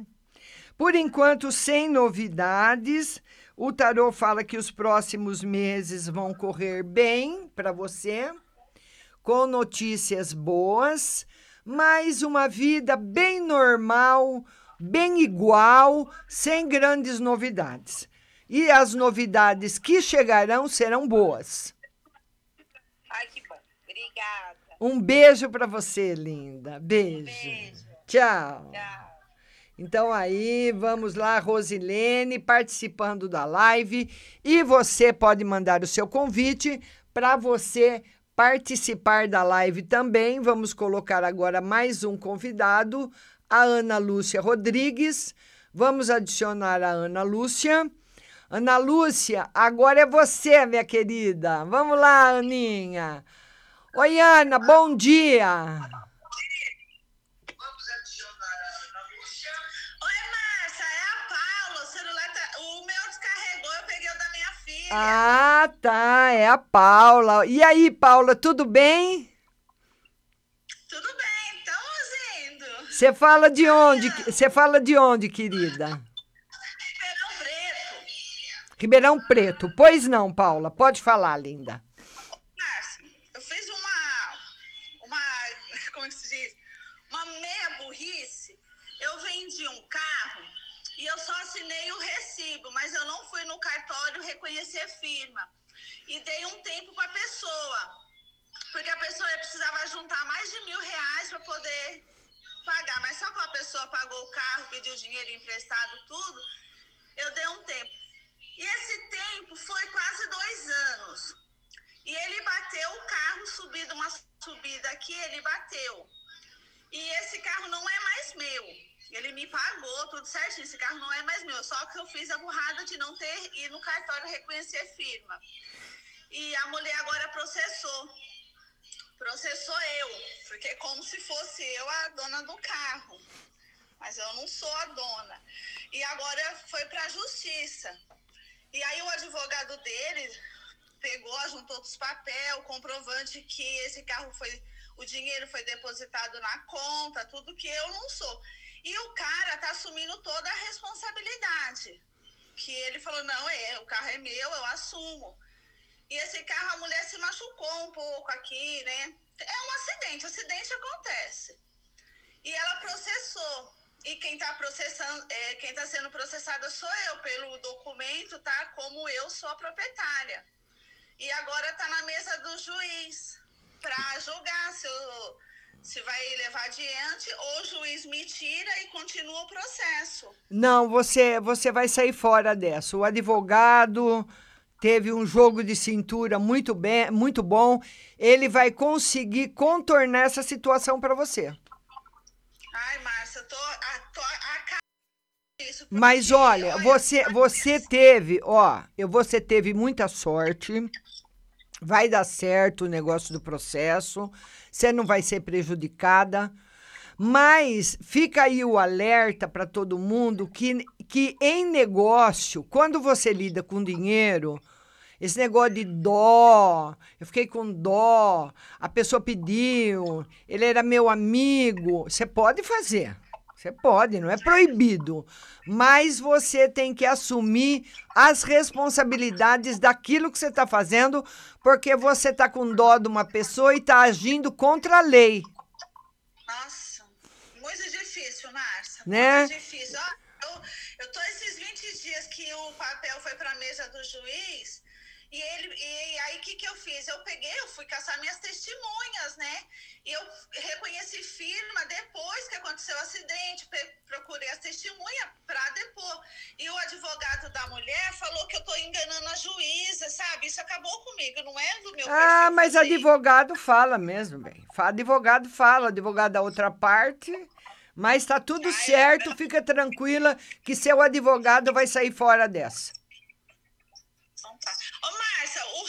Por enquanto, sem novidades. O tarô fala que os próximos meses vão correr bem para você, com notícias boas, mas uma vida bem normal, bem igual, sem grandes novidades. E as novidades que chegarão serão boas. Ai, que bom. Obrigada. Um beijo para você, linda. Beijo. Tchau. Então aí, vamos lá, Rosilene, participando da live. E você pode mandar o seu convite para você participar da live também. Vamos colocar agora mais um convidado, a Ana Lúcia Rodrigues. Vamos adicionar a Ana Lúcia. Ana Lúcia, agora é você, minha querida. Vamos lá, Aninha. Oi, Ana, bom dia. Ah, tá, é a Paula. E aí, Paula, tudo bem? Tudo bem, estamos indo. Você fala de onde? Você fala de onde, querida? Ribeirão Preto. Ribeirão Preto. Pois não, Paula, pode falar, linda. Mas eu não fui no cartório reconhecer firma. E dei um tempo para a pessoa, porque a pessoa precisava juntar mais de mil reais para poder pagar. Mas só quando a pessoa pagou o carro, pediu dinheiro emprestado, tudo, eu dei um tempo. E esse tempo foi quase dois anos. E ele bateu o carro, subido uma subida aqui, ele bateu. E esse carro não é mais meu. Ele me pagou tudo certinho. Esse carro não é mais meu. Só que eu fiz a burrada de não ter ido no cartório reconhecer firma. E a mulher agora processou. Processou eu. Porque é como se fosse eu a dona do carro. Mas eu não sou a dona. E agora foi para a justiça. E aí o advogado dele pegou, juntou os papéis, comprovante que esse carro foi, o dinheiro foi depositado na conta, tudo que eu não sou. E o cara tá assumindo toda a responsabilidade. que ele falou, não, é, o carro é meu, eu assumo. E esse carro, a mulher se machucou um pouco aqui, né? É um acidente, acidente acontece. E ela processou. E quem está processando, é, quem está sendo processada sou eu pelo documento, tá? Como eu sou a proprietária. E agora está na mesa do juiz para julgar se, eu, se vai levar adiante ou o juiz me tira e continua o processo. Não, você, você vai sair fora dessa. O advogado teve um jogo de cintura muito bem, muito bom. Ele vai conseguir contornar essa situação para você. Ai, Márcia, tô, a, tô a, isso. Mas olha, você você teve, ó, eu você teve muita sorte. Vai dar certo o negócio do processo. Você não vai ser prejudicada. Mas fica aí o alerta para todo mundo que, que em negócio, quando você lida com dinheiro, esse negócio de dó, eu fiquei com dó, a pessoa pediu, ele era meu amigo, você pode fazer. Você pode, não é proibido. Mas você tem que assumir as responsabilidades daquilo que você está fazendo, porque você está com dó de uma pessoa e está agindo contra a lei. Nossa, muito difícil, Márcia. Né? Muito difícil. Eu, eu tô esses 20 dias que o papel foi para a mesa do juiz. E, ele, e aí, o que, que eu fiz? Eu peguei, eu fui caçar minhas testemunhas, né? E eu reconheci firma depois que aconteceu o acidente, procurei as testemunhas para depor. E o advogado da mulher falou que eu tô enganando a juíza, sabe? Isso acabou comigo, não é do meu Ah, mas advogado fala mesmo, bem. Advogado fala, advogado da outra parte. Mas tá tudo Ai, certo, eu... fica tranquila que seu advogado vai sair fora dessa. Então tá. Ô, Márcia, o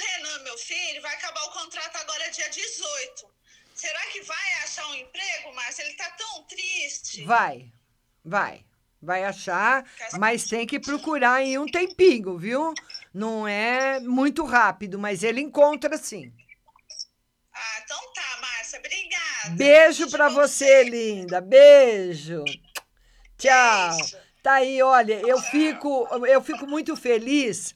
Filho, vai acabar o contrato agora dia 18. Será que vai achar um emprego, Márcia? Ele tá tão triste. Vai, vai. Vai achar, mas tem que procurar aí um tempinho, viu? Não é muito rápido, mas ele encontra sim. Ah, então tá, Márcia. Obrigada. Beijo para você, linda. Beijo. Tchau. Beijo. Tá aí, olha, eu fico, eu fico muito feliz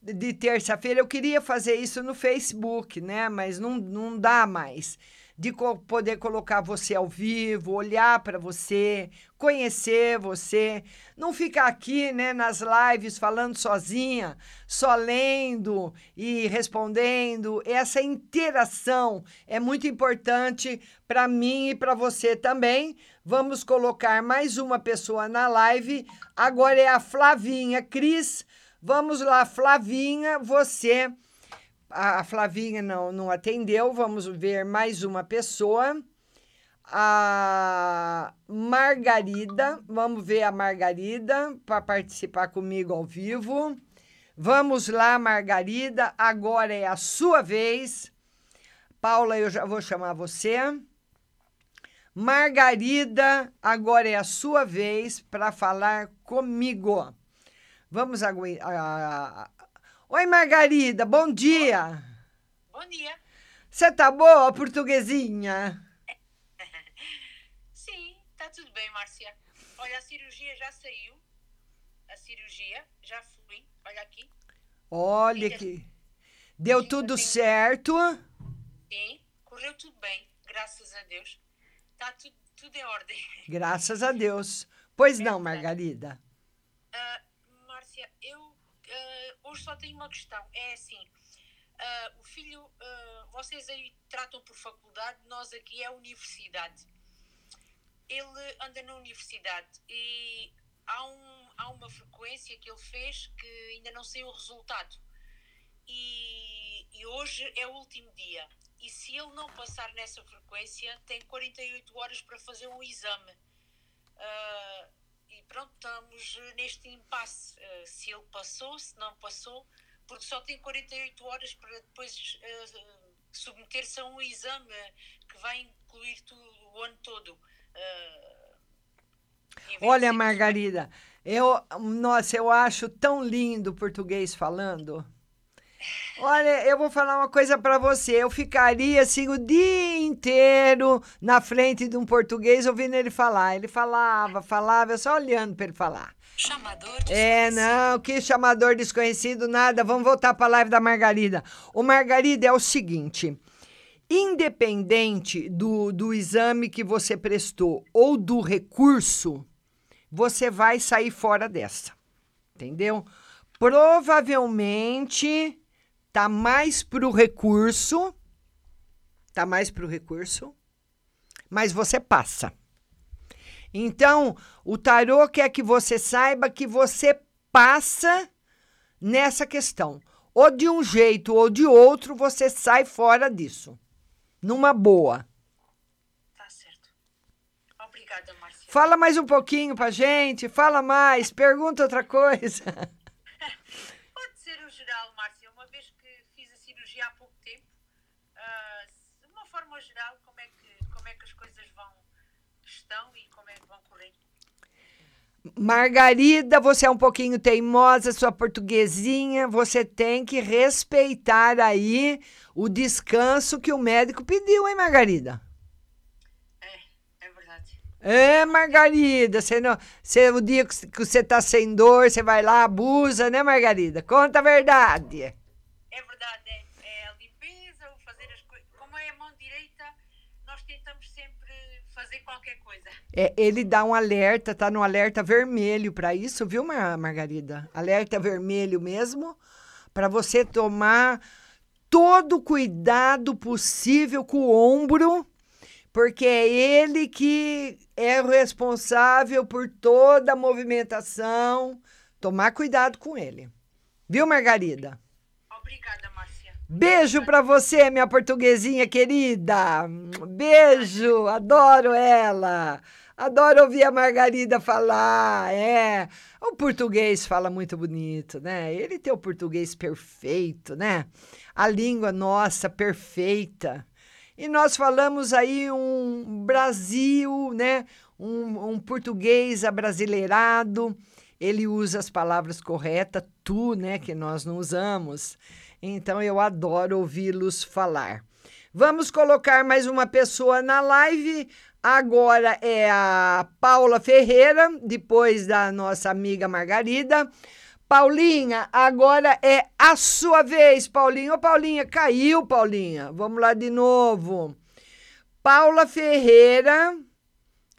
de terça-feira. Eu queria fazer isso no Facebook, né? Mas não, não dá mais de co poder colocar você ao vivo, olhar para você, conhecer você, não ficar aqui, né, nas lives falando sozinha, só lendo e respondendo. Essa interação é muito importante para mim e para você também. Vamos colocar mais uma pessoa na live. Agora é a Flavinha Cris. Vamos lá, Flavinha, você a Flavinha não, não atendeu. Vamos ver mais uma pessoa. A Margarida. Vamos ver a Margarida para participar comigo ao vivo. Vamos lá, Margarida. Agora é a sua vez. Paula, eu já vou chamar você. Margarida, agora é a sua vez para falar comigo. Vamos aguentar. Oi, Margarida, bom dia. Bom dia. Você tá boa, portuguesinha? Sim, tá tudo bem, Márcia. Olha, a cirurgia já saiu. A cirurgia, já fui. Olha aqui. Olha aqui. Deu tudo certo? Sim, correu tudo bem, graças a Deus. Tá tudo, tudo em ordem. Graças a Deus. Pois não, Margarida. Uh, hoje só tenho uma questão. É assim, uh, o filho, uh, vocês aí tratam por faculdade, nós aqui é universidade. Ele anda na universidade e há, um, há uma frequência que ele fez que ainda não saiu o resultado. E, e hoje é o último dia. E se ele não passar nessa frequência, tem 48 horas para fazer um exame. Uh, pronto, estamos neste impasse. Uh, se ele passou, se não passou, porque só tem 48 horas para depois uh, submeter-se a um exame que vai incluir tudo, o ano todo. Uh, Olha, Margarida, eu, nossa, eu acho tão lindo o português falando. Olha, eu vou falar uma coisa para você. Eu ficaria assim o dia inteiro na frente de um português ouvindo ele falar. Ele falava, falava, eu só olhando para ele falar. Chamador É, não, que chamador desconhecido, nada. Vamos voltar para a live da Margarida. O Margarida é o seguinte: independente do, do exame que você prestou ou do recurso, você vai sair fora dessa. Entendeu? Provavelmente tá mais pro recurso, tá mais pro recurso, mas você passa. Então, o tarô quer que você saiba que você passa nessa questão. Ou de um jeito ou de outro, você sai fora disso. Numa boa. Obrigada, Márcia. Fala mais um pouquinho pra gente, fala mais, pergunta outra coisa. Pode ser o geral, Márcia. Uma vez que fiz a cirurgia há pouco tempo, ah, de uma forma geral, como é, que, como é que as coisas vão, estão e como é que vão correr? Margarida, você é um pouquinho teimosa, sua portuguesinha, você tem que respeitar aí o descanso que o médico pediu, hein, Margarida? É verdade. É, Margarida, você não, você, o dia que que você tá sem dor, você vai lá, abusa, né, Margarida? Conta a verdade. É verdade, é, é a limpeza, o fazer as coisas. Como é a mão direita, nós tentamos sempre fazer qualquer coisa. É, ele dá um alerta, tá no alerta vermelho para isso, viu, Mar- Margarida? Alerta vermelho mesmo, para você tomar todo o cuidado possível com o ombro, porque é ele que é o responsável por toda a movimentação. Tomar cuidado com ele. Viu, Margarida? Obrigada, Márcia. Beijo pra você, minha portuguesinha querida. Beijo, adoro ela. Adoro ouvir a Margarida falar. É, o português fala muito bonito, né? Ele tem o português perfeito, né? A língua nossa perfeita. E nós falamos aí um Brasil, né? Um, um português abrasileirado. Ele usa as palavras corretas, tu, né? Que nós não usamos. Então eu adoro ouvi-los falar. Vamos colocar mais uma pessoa na live. Agora é a Paula Ferreira, depois da nossa amiga Margarida. Paulinha, agora é a sua vez, Paulinha. Ô, Paulinha, caiu, Paulinha. Vamos lá de novo. Paula Ferreira.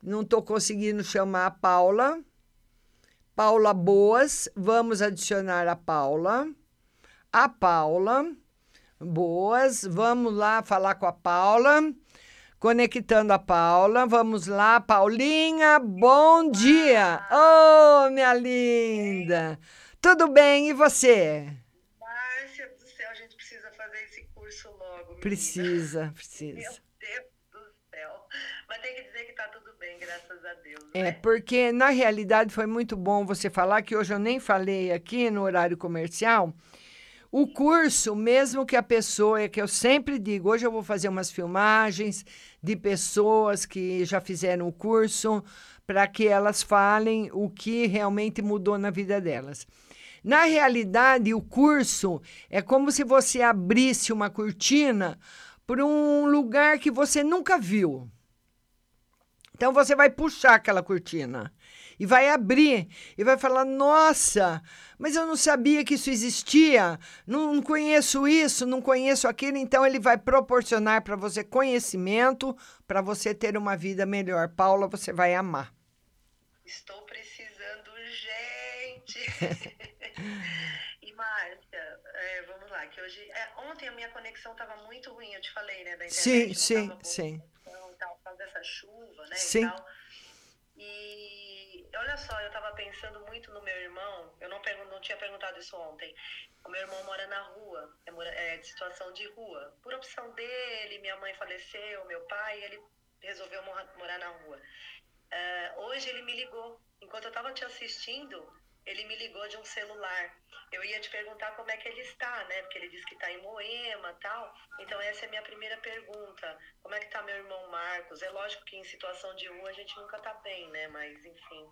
Não estou conseguindo chamar a Paula. Paula Boas. Vamos adicionar a Paula. A Paula. Boas. Vamos lá falar com a Paula. Conectando a Paula. Vamos lá, Paulinha. Bom dia. Oh, minha linda. Tudo bem? E você? Márcia do céu, a gente precisa fazer esse curso logo. menina. Precisa, Meu precisa. Deus do céu. Mas tem que dizer que tá tudo bem, graças a Deus. É, porque na realidade foi muito bom você falar que hoje eu nem falei aqui no horário comercial. O curso, mesmo que a pessoa, é que eu sempre digo, hoje eu vou fazer umas filmagens de pessoas que já fizeram o curso, para que elas falem o que realmente mudou na vida delas. Na realidade, o curso é como se você abrisse uma cortina para um lugar que você nunca viu. Então você vai puxar aquela cortina e vai abrir e vai falar: Nossa, mas eu não sabia que isso existia, não, não conheço isso, não conheço aquilo. Então ele vai proporcionar para você conhecimento para você ter uma vida melhor. Paula, você vai amar. Estou precisando urgente. e Márcia, é, vamos lá, que hoje. é, ontem a minha conexão estava muito ruim, eu te falei, né? Da internet. Sim, sim, sim. tal, por causa dessa chuva, né? Sim. E olha só, eu estava pensando muito no meu irmão. Eu não, pergun não tinha perguntado isso ontem. O meu irmão mora na rua, é, é de situação de rua. Por opção dele, minha mãe faleceu, meu pai, ele resolveu mora- morar na rua. Ah, hoje ele me ligou. Enquanto eu estava te assistindo, ele me ligou de um celular. Eu ia te perguntar como é que ele está, né? Porque ele disse que está em Moema tal. Então essa é a minha primeira pergunta. Como é que está meu irmão Marcos? É lógico que em situação de rua a gente nunca está bem, né? Mas enfim.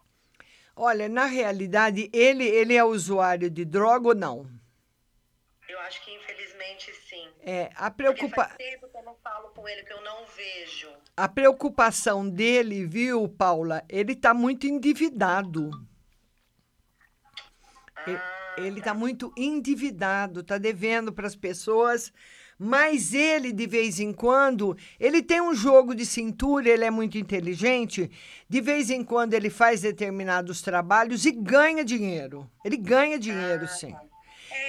Olha, na realidade, ele, ele é usuário de droga ou não? Eu acho que infelizmente sim. É, a Porque preocupa... faz tempo que eu não falo com ele, que eu não vejo. A preocupação dele, viu, Paula? Ele tá muito endividado. E- Ele tá muito endividado, tá devendo para as pessoas, mas ele de vez em quando, ele tem um jogo de cintura, ele é muito inteligente. De vez em quando ele faz determinados trabalhos e ganha dinheiro. Ele ganha dinheiro, sim. É,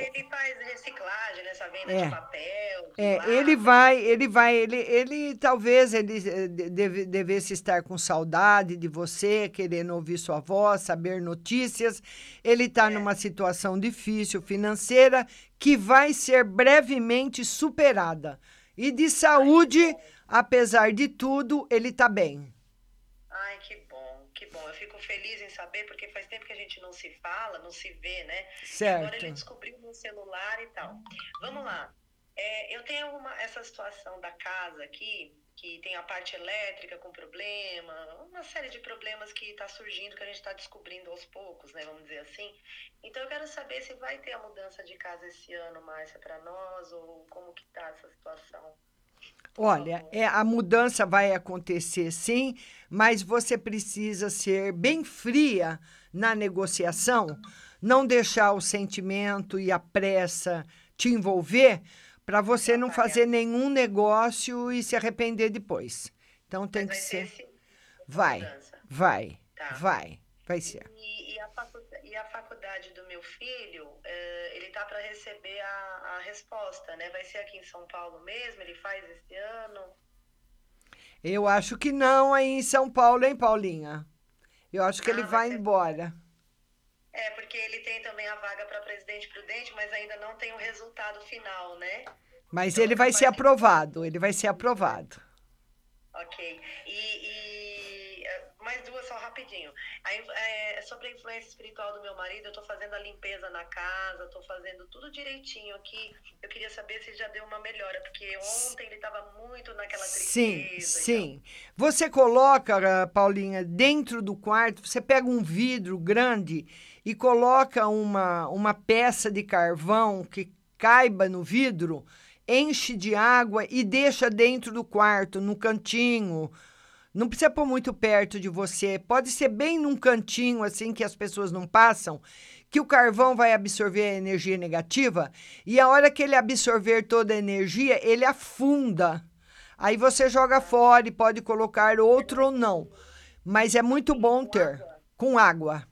ele faz reciclagem nessa venda É. de papel. de É, lata. ele vai, ele vai, ele, ele talvez ele eh, de- deve- devesse estar com saudade de você, querendo ouvir sua voz, saber notícias. Ele está numa situação difícil financeira que vai ser brevemente superada. E de saúde, apesar de tudo, ele está bem. Ai, que bom. Eu fico feliz em saber, porque faz tempo que a gente não se fala, não se vê, né? Certo. Agora ele descobriu no celular e tal. Vamos lá. É, eu tenho uma, essa situação da casa aqui, que tem a parte elétrica com problema, uma série de problemas que está surgindo, que a gente está descobrindo aos poucos, né? Vamos dizer assim. Então eu quero saber se vai ter a mudança de casa esse ano, Márcia, para nós, ou como que tá essa situação. Olha, é, a mudança vai acontecer sim, mas você precisa ser bem fria na negociação, não deixar o sentimento e a pressa te envolver para você não fazer nenhum negócio e se arrepender depois. Então tem que ser. Vai, vai, vai, vai ser. E, e a facu- e a faculdade do meu filho, eh, ele tá para receber a, a resposta, né? Vai ser aqui em São Paulo mesmo? Ele faz esse ano? Eu acho que não aí em São Paulo, hein, Paulinha? Eu acho que ele Ah, vai embora. É, porque ele tem também a vaga para presidente prudente, mas ainda não tem o resultado final, né? Mas ele vai ser aprovado, ele vai ser aprovado. Ok. E, e, mais duas só rapidinho. A in- eh, sobre a influência espiritual do meu marido, eu tô fazendo a limpeza na casa, tô fazendo tudo direitinho aqui. Eu queria saber se já deu uma melhora, porque ontem ele tava muito naquela Sim, tristeza. sim. Você coloca, ah, Paulinha, dentro do quarto, você pega um vidro grande e coloca uma, uma peça de carvão que caiba no vidro, enche de água e deixa dentro do quarto, no cantinho. Não precisa pôr muito perto de você. Pode ser bem num cantinho, assim, que as pessoas não passam, que o carvão vai absorver a energia negativa e a hora que ele absorver toda a energia, ele afunda. Aí você joga fora e pode colocar outro ou não. Mas é muito bom ter. Com água.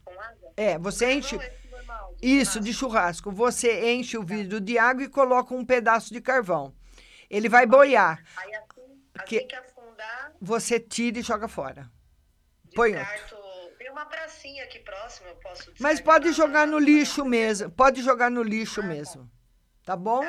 É, você enche. Isso, de churrasco. Você enche o vidro de água e coloca um pedaço de carvão. Ele vai boiar. Aí assim, Que- assim que afundar, Você tira e joga fora. Põe outro. Tem uma pracinha aqui próxima, eu posso Mas pode jogar no lixo mesmo. Pode jogar no lixo mesmo. Tá bom?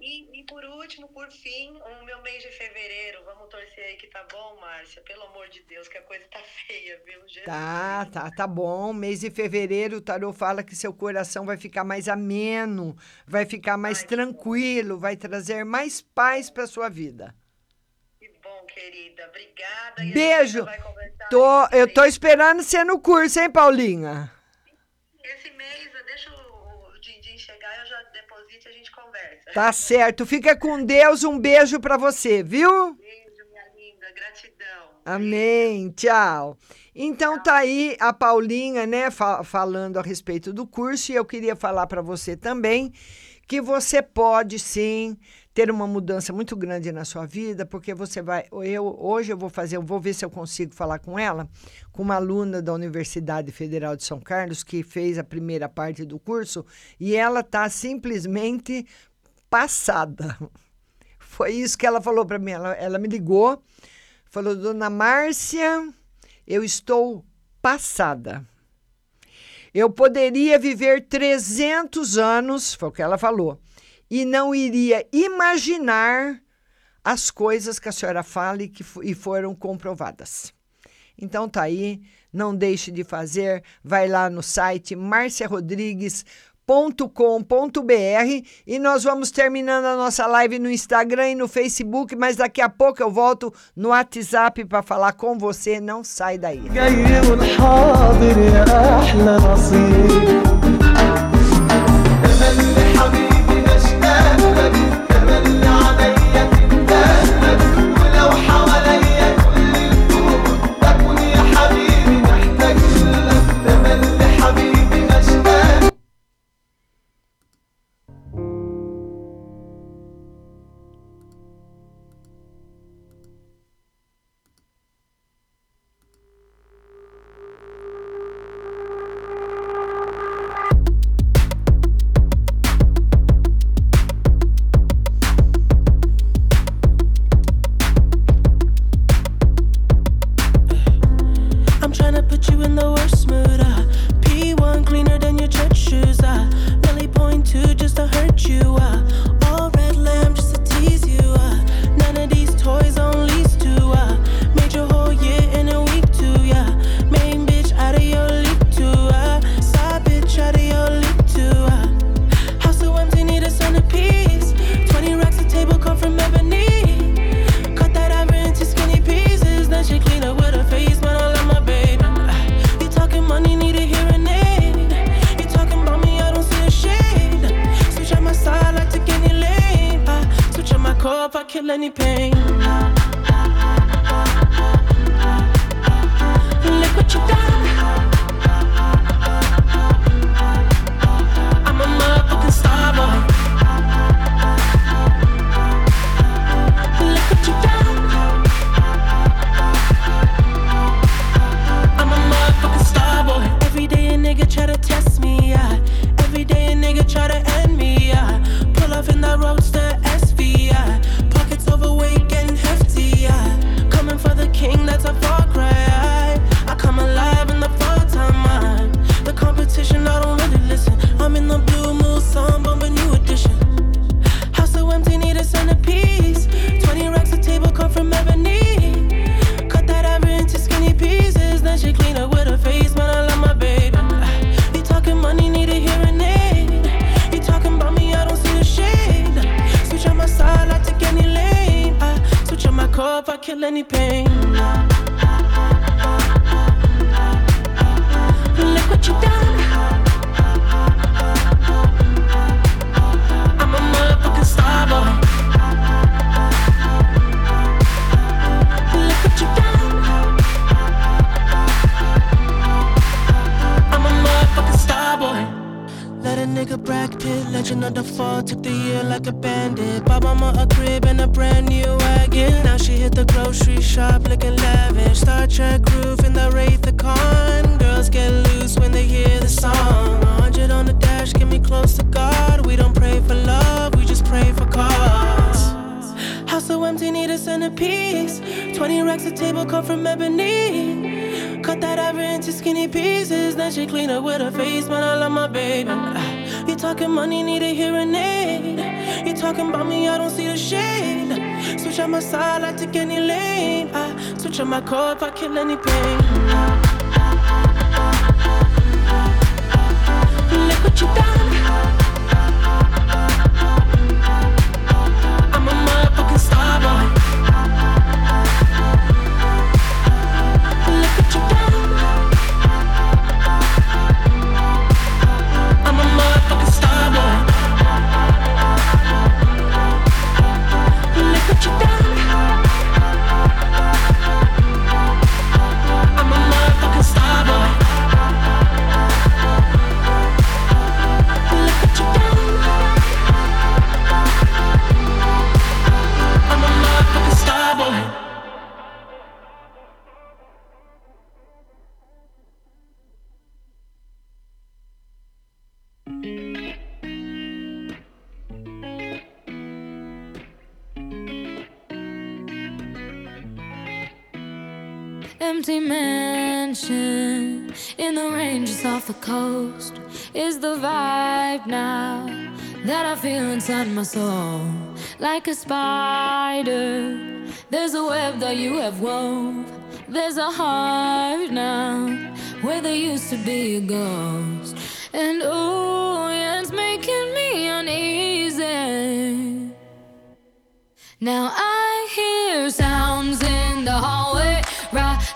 E, e por último, por fim, o meu mês de fevereiro, vamos torcer aí que tá bom, Márcia? Pelo amor de Deus, que a coisa tá feia, viu? Jesus. Tá, tá, tá bom. Mês de fevereiro, o tarô fala que seu coração vai ficar mais ameno, vai ficar mais tranquilo, vai trazer mais paz para sua vida. Bom, querida. Obrigada. Beijo. Tô, eu tô esperando você no curso, hein, Paulinha? Esse mês, deixa o, Dindim chegar, eu já deposito e a gente conversa. Tá certo. Fica com Deus. Um beijo para você, viu? Beijo, minha linda. Gratidão. Amém. Tchau. Então tá aí a Paulinha, né, fa- falando a respeito do curso e eu queria falar para você também que você pode sim ter uma mudança muito grande na sua vida, porque você vai, eu hoje eu vou fazer, eu vou ver se eu consigo falar com ela, com uma aluna da Universidade Federal de São Carlos que fez a primeira parte do curso e ela tá simplesmente passada. Foi isso que ela falou para mim, ela, ela me ligou Falou, dona Márcia, eu estou passada. Eu poderia viver 300 anos, foi o que ela falou, e não iria imaginar as coisas que a senhora fala e que e foram comprovadas. Então tá aí, não deixe de fazer, vai lá no site marciarodrigues.com.br e nós vamos terminando a nossa live no Instagram e no Facebook, mas daqui a pouco eu volto no WhatsApp para falar com você, não sai daí. baby Star Trek groove in the Wraith the Con. Girls get loose when they hear the song. 100 on the dash, get me close to God. We don't pray for love, we just pray for cause. House so empty, need a centerpiece. 20 racks of table come from ebony. Cut that ever into skinny pieces. Then she clean up with her face, man. I love my baby. Ah, You talking money, need a hearing aid. You talking about me, I don't see the shade. Switch on my side, I take any lane. I switch on my car if I kill any pain. Look what you done. Off the coast is the vibe now that I feel inside my soul. Like a spider, there's a web that you have wove. There's a heart now where there used to be a ghost. And oh, yeah, it's making me uneasy. Now I hear sounds in the hallway,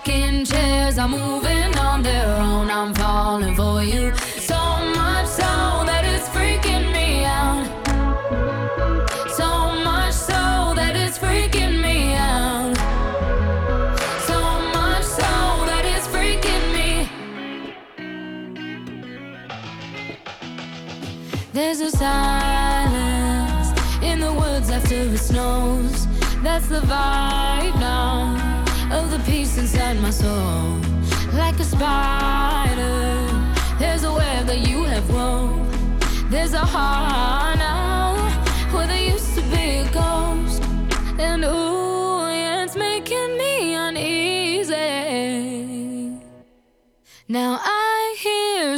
rocking chairs are moving on their own. I'm falling for you so much so that it's freaking me out. So much so that it's freaking me out. So much so that it's freaking me. There's a silence in the woods after it snows. That's the vibe inside my soul. Like a spider, there's a web that you have wove. There's a heart now where there used to be a ghost. And ooh, yeah, it's making me uneasy. Now I hear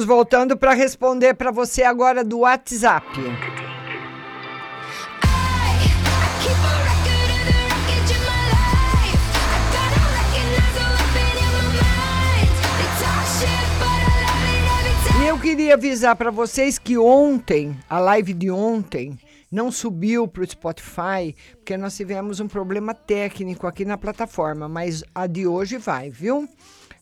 estamos voltando para responder para você agora do WhatsApp. E eu queria avisar para vocês que ontem, a live de ontem, não subiu para o Spotify, porque nós tivemos um problema técnico aqui na plataforma, mas a de hoje vai, viu?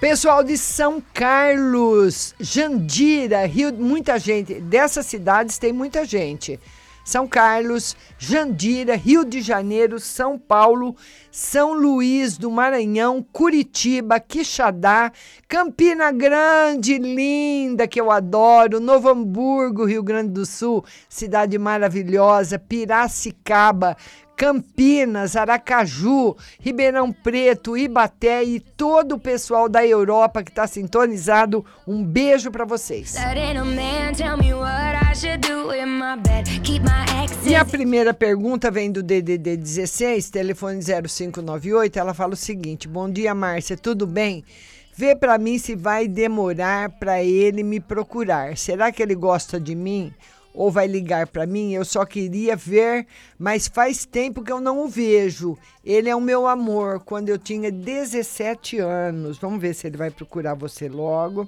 Pessoal de São Carlos, Jandira, Rio, muita gente. Dessas cidades tem muita gente. São Carlos, Jandira, Rio de Janeiro, São Paulo, São Luís do Maranhão, Curitiba, Quixadá, Campina Grande, linda, que eu adoro, Novo Hamburgo, Rio Grande do Sul, cidade maravilhosa, Piracicaba, Campinas, Aracaju, Ribeirão Preto, Ibaté e todo o pessoal da Europa que está sintonizado. Um beijo para vocês. E a primeira pergunta vem do DDD 16, telefone 0598. Ela fala o seguinte: Bom dia, Márcia, tudo bem? Vê para mim se vai demorar para ele me procurar. Será que ele gosta de mim? Ou vai ligar para mim, eu só queria ver, mas faz tempo que eu não o vejo. Ele é o meu amor, quando eu tinha 17 anos. Vamos ver se ele vai procurar você logo.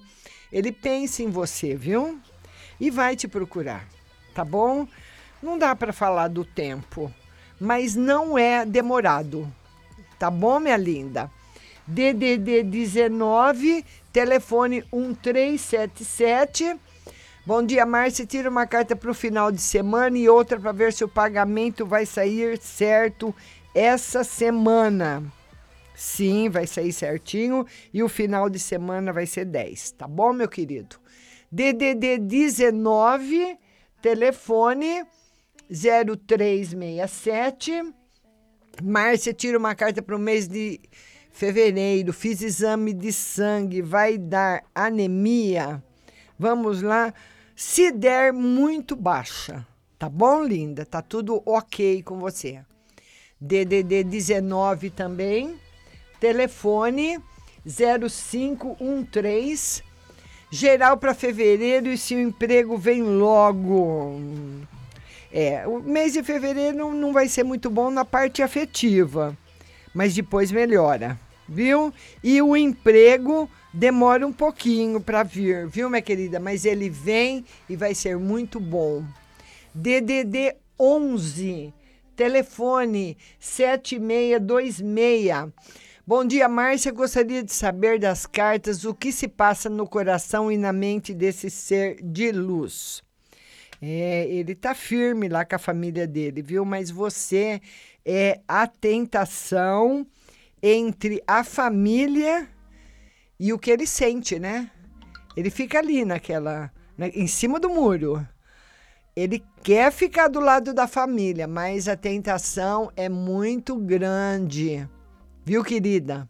Ele pensa em você, viu? E vai te procurar, tá bom? Não dá para falar do tempo, mas não é demorado. Tá bom, minha linda? DDD 19, telefone 1377 Bom dia, Márcia. Tira uma carta para o final de semana e outra para ver se o pagamento vai sair certo essa semana. Sim, vai sair certinho e o final de semana vai ser 10, tá bom, meu querido? DDD 19, telefone 0367. Márcia, tira uma carta para o mês de fevereiro. Fiz exame de sangue, vai dar anemia. Vamos lá se der muito baixa. Tá bom, linda? Tá tudo ok com você. DDD 19 também. Telefone 0513. Geral para fevereiro e se o emprego vem logo. É, o mês de fevereiro não, vai ser muito bom na parte afetiva, mas depois melhora, viu? E o emprego demora um pouquinho para vir, viu, minha querida? Mas ele vem e vai ser muito bom. DDD 11, telefone 7626. Bom dia, Márcia. Gostaria de saber das cartas o que se passa no coração e na mente desse ser de luz. É, ele tá firme lá com a família dele, viu? Mas você é a tentação entre a família e o que ele sente, né? Ele fica ali naquela, né, em cima do muro. Ele quer ficar do lado da família, mas a tentação é muito grande. Viu, querida?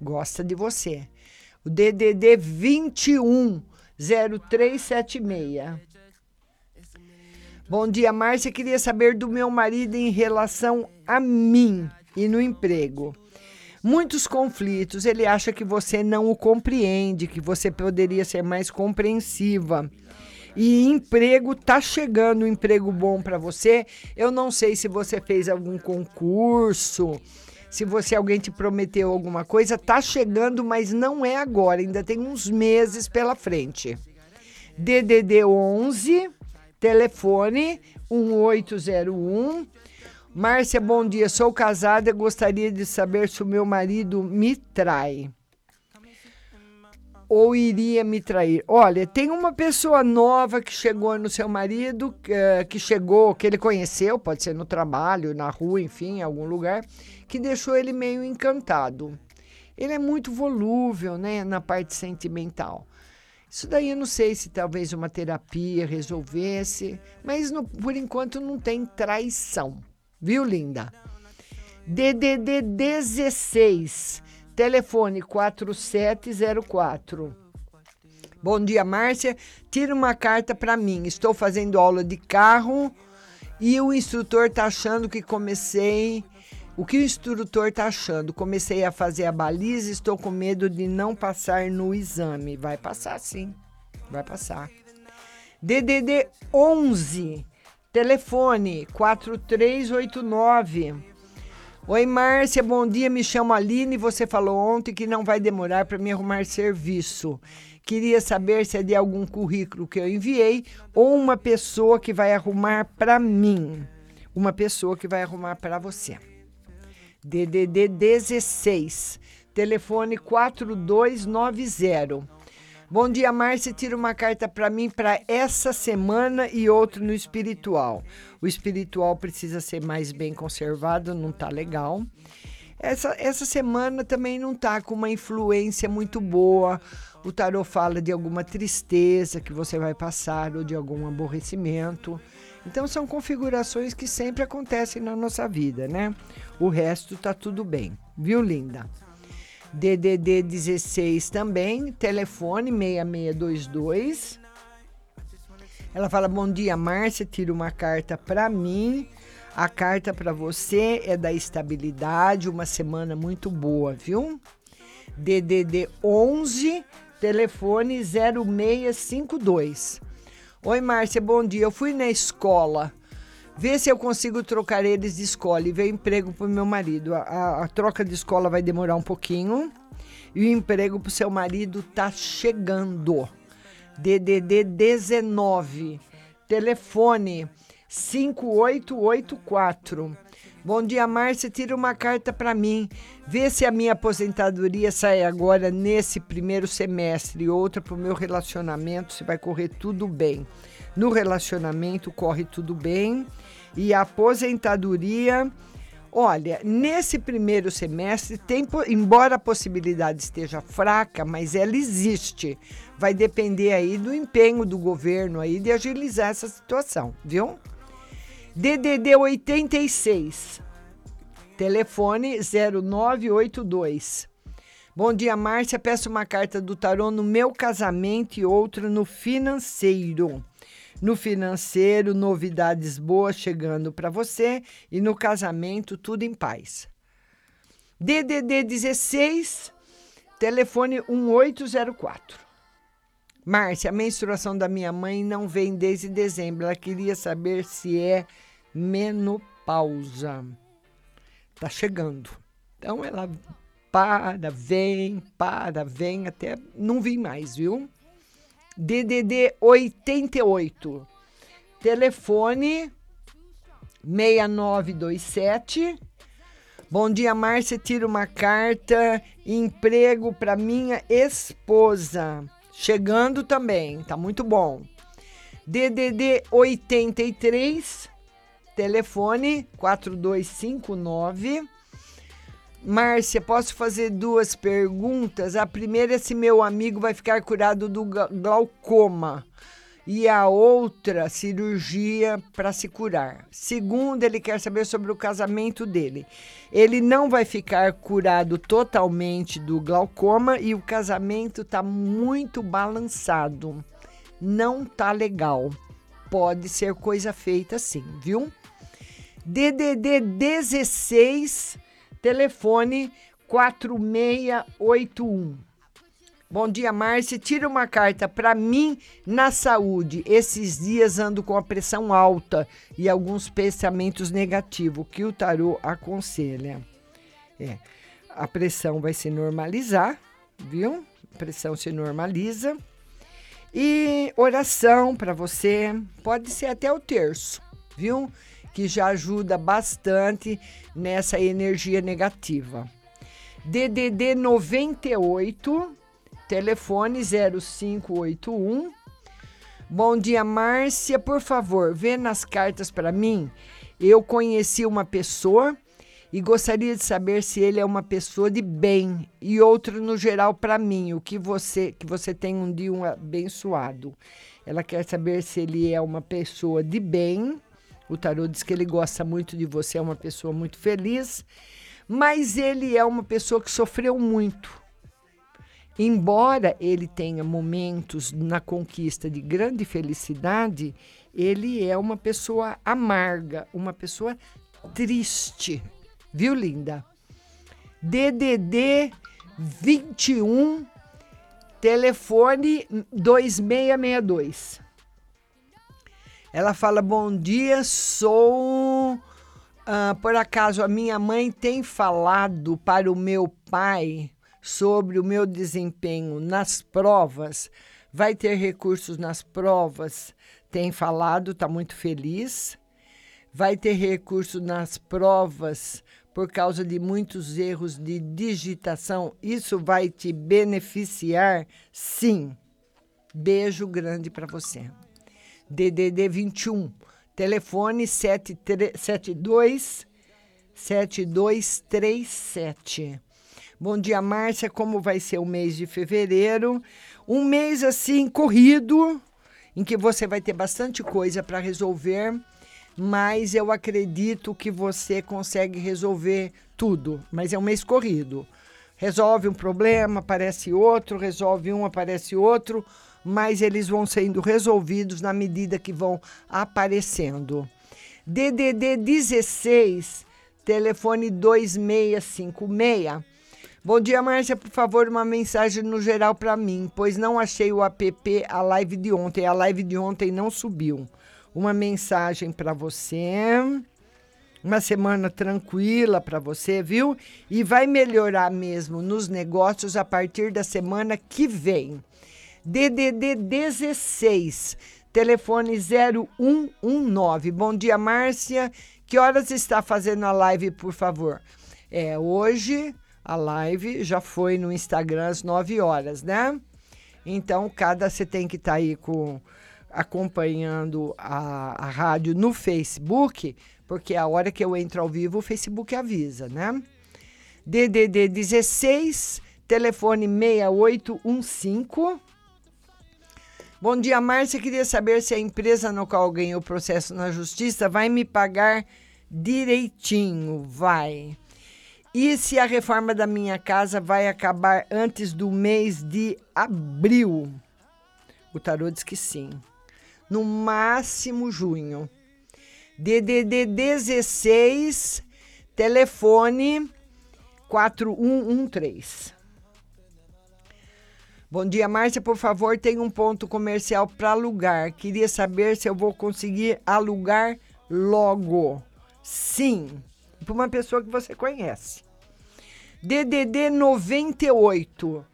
Gosta de você. O DDD 21 0376. Bom dia, Márcia. Queria saber do meu marido em relação a mim e no emprego muitos conflitos. Ele acha que você não o compreende, que você poderia ser mais compreensiva. E emprego tá chegando, um emprego bom para você. Eu não sei se você fez algum concurso, se você alguém te prometeu alguma coisa, tá chegando, mas não é agora, ainda tem uns meses pela frente. DDD 11 telefone 1801 Márcia, bom dia. Sou casada e gostaria de saber se o meu marido me trai. Ou iria me trair. Olha, tem uma pessoa nova que chegou no seu marido, eh, que chegou, que ele conheceu, pode ser no trabalho, na rua, enfim, em algum lugar, que deixou ele meio encantado. Ele é muito volúvel, né, na parte sentimental. Isso daí eu não sei se talvez uma terapia resolvesse, mas no, por enquanto não tem traição. Viu, linda? DDD 16, telefone 4704. Bom dia, Márcia. Tira uma carta para mim. Estou fazendo aula de carro e o instrutor está achando que comecei. O que o instrutor está achando? Comecei a fazer a baliza, estou com medo de não passar no exame. Vai passar sim, vai passar. DDD 11, Telefone 4389. Oi, Márcia, bom dia. Me chamo Aline. Você falou ontem que não vai demorar para me arrumar serviço. Queria saber se é de algum currículo que eu enviei ou uma pessoa que vai arrumar para mim. Uma pessoa que vai arrumar para você. DDD 16, telefone 4290. Bom dia, Márcia. Tira uma carta para mim para essa semana e outra no espiritual. O espiritual precisa ser mais bem conservado, não tá legal. Essa, essa semana também não tá com uma influência muito boa. O tarô fala de alguma tristeza que você vai passar ou de algum aborrecimento. Então são configurações que sempre acontecem na nossa vida, né? O resto tá tudo bem, viu, linda? DDD 16 também, telefone 6622. Ela fala: "Bom dia, Márcia, tira uma carta para mim. A carta para você é da estabilidade, uma semana muito boa, viu? DDD 11, telefone 0652. Oi, Márcia, bom dia. Eu fui na escola. Vê se eu consigo trocar eles de escola e ver emprego para o meu marido. A, a, a, troca de escola vai demorar um pouquinho. E o emprego para o seu marido tá chegando. DDD 19. Telefone 5884. Bom dia, Márcia. Tira uma carta para mim. Vê se a minha aposentadoria sai agora nesse primeiro semestre. Outra para o meu relacionamento, se vai correr tudo bem. No relacionamento corre tudo bem. E aposentadoria. Olha, nesse primeiro semestre, tem, embora a possibilidade esteja fraca, mas ela existe. Vai depender aí do empenho do governo aí de agilizar essa situação, viu? DDD 86, telefone 0982. Bom dia, Márcia. Peço uma carta do tarô no meu casamento e outra no financeiro. No financeiro, novidades boas chegando para você e no casamento, tudo em paz. DDD 16, telefone 1804. Márcia, a menstruação da minha mãe não vem desde dezembro. Ela queria saber se é menopausa. Tá chegando. Então ela para, vem, para, vem, até não vim mais, viu? DDD 88. Telefone 6927. Bom dia, Márcia. Tira uma carta. Emprego para minha esposa. Chegando também, tá muito bom. DDD 83 telefone 4259. Márcia, posso fazer duas perguntas? A primeira é se meu amigo vai ficar curado do glaucoma. E a outra, cirurgia para se curar. Segundo, ele quer saber sobre o casamento dele. Ele não vai ficar curado totalmente do glaucoma e o casamento está muito balançado. Não tá legal. Pode ser coisa feita sim, viu? DDD 16, telefone 4681. Bom dia, Márcia. Tira uma carta para mim na saúde. Esses dias ando com a pressão alta e alguns pensamentos negativos. que o tarô aconselha? É, a pressão vai se normalizar, viu? A pressão se normaliza. E oração para você, pode ser até o terço, viu? Que já ajuda bastante nessa energia negativa. DDD 98, telefone 0581. Bom dia, Márcia. Por favor, vê nas cartas para mim. Eu conheci uma pessoa e gostaria de saber se ele é uma pessoa de bem e outro no geral para mim, o que você que você tem um dia abençoado. Ela quer saber se ele é uma pessoa de bem o tarô diz que ele gosta muito de você, é uma pessoa muito feliz, mas ele é uma pessoa que sofreu muito. Embora ele tenha momentos na conquista de grande felicidade, ele é uma pessoa amarga, uma pessoa triste. Viu, linda? DDD 21, telefone 2662. Ela fala: Bom dia, sou. Uh, por acaso a minha mãe tem falado para o meu pai sobre o meu desempenho nas provas? Vai ter recursos nas provas? Tem falado, está muito feliz. Vai ter recurso nas provas por causa de muitos erros de digitação. Isso vai te beneficiar? Sim, Beijo grande para você. DDD 21, telefone 73 72 7237. Bom dia, Márcia. Como vai ser o mês de fevereiro? Um mês assim corrido, em que você vai ter bastante coisa para resolver, mas eu acredito que você consegue resolver tudo. Mas é um mês corrido. Resolve um problema, aparece outro, resolve um, aparece outro, mas eles vão sendo resolvidos na medida que vão aparecendo. DDD 16, telefone 2656. Bom dia, Márcia. Por favor, uma mensagem no geral para mim, pois não achei o app a live de ontem. A live de ontem não subiu. Uma mensagem para você. Uma semana tranquila para você, viu? E vai melhorar mesmo nos negócios a partir da semana que vem. DDD 16, telefone 0119. Bom dia, Márcia. Que horas está fazendo a live, por favor? É, hoje a live já foi no Instagram às 9 horas, né? Então, cada você tem que estar tá aí com acompanhando a, a rádio no Facebook, porque a hora que eu entro ao vivo, o Facebook avisa, né? DDD 16, telefone 6815. Bom dia, Márcia. Queria saber se a empresa no qual ganhei o processo na justiça vai me pagar direitinho. Vai. E se a reforma da minha casa vai acabar antes do mês de abril? O tarô diz que sim. No máximo junho. DDD 16, telefone 4113. Bom dia, Márcia. Por favor, tem um ponto comercial para alugar. Queria saber se eu vou conseguir alugar logo. Sim, para uma pessoa que você conhece. DDD 98,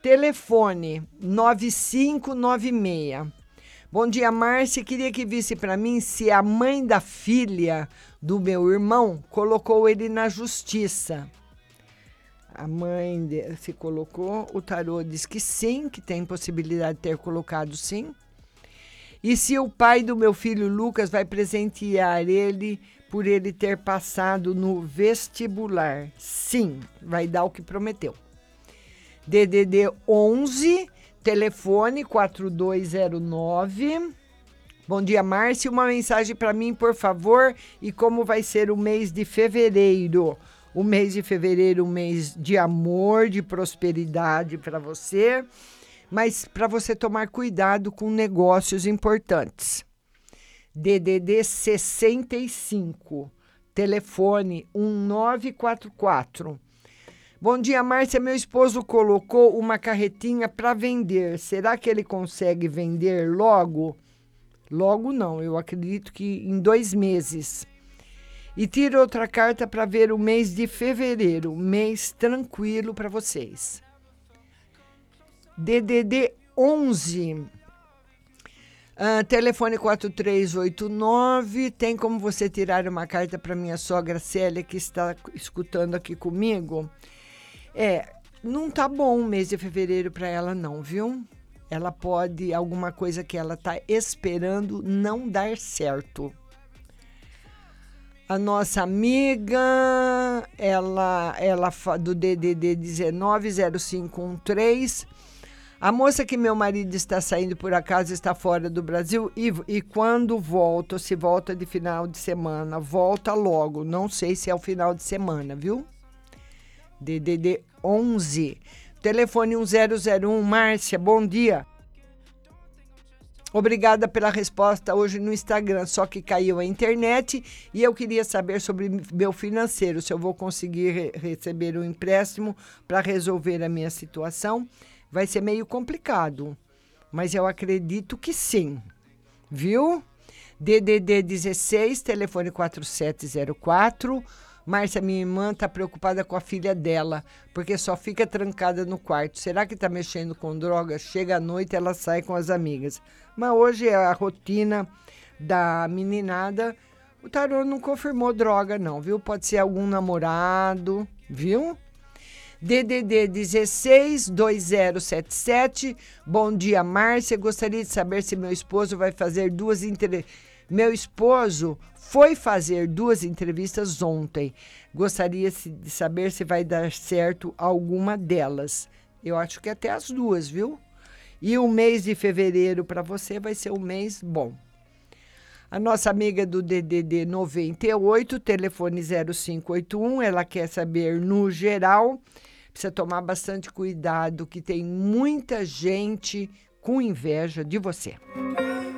telefone 9596. Bom dia, Márcia. Queria que visse para mim se a mãe da filha do meu irmão colocou ele na justiça. A mãe se colocou, o tarô diz que sim, que tem possibilidade de ter colocado sim. E se o pai do meu filho Lucas vai presentear ele por ele ter passado no vestibular. Sim, vai dar o que prometeu. DDD 11, telefone 4209. Bom dia, Márcia. Uma mensagem para mim, por favor, e como vai ser o mês de fevereiro. O mês de fevereiro, um mês de amor, de prosperidade para você, mas para você tomar cuidado com negócios importantes. DDD 65, telefone 1944. Bom dia, Márcia. Meu esposo colocou uma carretinha para vender. Será que ele consegue vender logo? Logo não, eu acredito que em dois meses. E tira outra carta para ver o mês de fevereiro, mês tranquilo para vocês. DDD 11 Uh, telefone 4389. Tem como você tirar uma carta para minha sogra Célia, que está escutando aqui comigo? É, não tá bom o mês de fevereiro para ela, não, viu? Ela pode, alguma coisa que ela tá esperando não dar certo. A nossa amiga, ela, ela do DDD 190513 a moça que meu marido está saindo por acaso está fora do Brasil e, e quando volta, se volta de final de semana, volta logo. Não sei se é o final de semana, viu? DDD 11. Telefone 1001, Márcia, bom dia. Obrigada pela resposta hoje no Instagram, só que caiu a internet e eu queria saber sobre meu financeiro, se eu vou conseguir re receber um empréstimo para resolver a minha situação vai ser meio complicado, mas eu acredito que sim, viu? DDD 16, telefone 4704. Márcia, minha irmã, está preocupada com a filha dela, porque só fica trancada no quarto. Será que está mexendo com droga? Chega à noite, ela sai com as amigas. Mas hoje é a rotina da meninada. O tarô não confirmou droga, não, viu? Pode ser algum namorado, viu? DDD 16 2077. Bom dia, Márcia. Gostaria de saber se meu esposo vai fazer duas entrevistas. Meu esposo foi fazer duas entrevistas ontem. Gostaria de saber se vai dar certo alguma delas. Eu acho que até as duas, viu? E o mês de fevereiro para você vai ser um mês bom. A nossa amiga do DDD 98, telefone 0581, ela quer saber no geral. Precisa tomar bastante cuidado, que tem muita gente com inveja de você. Música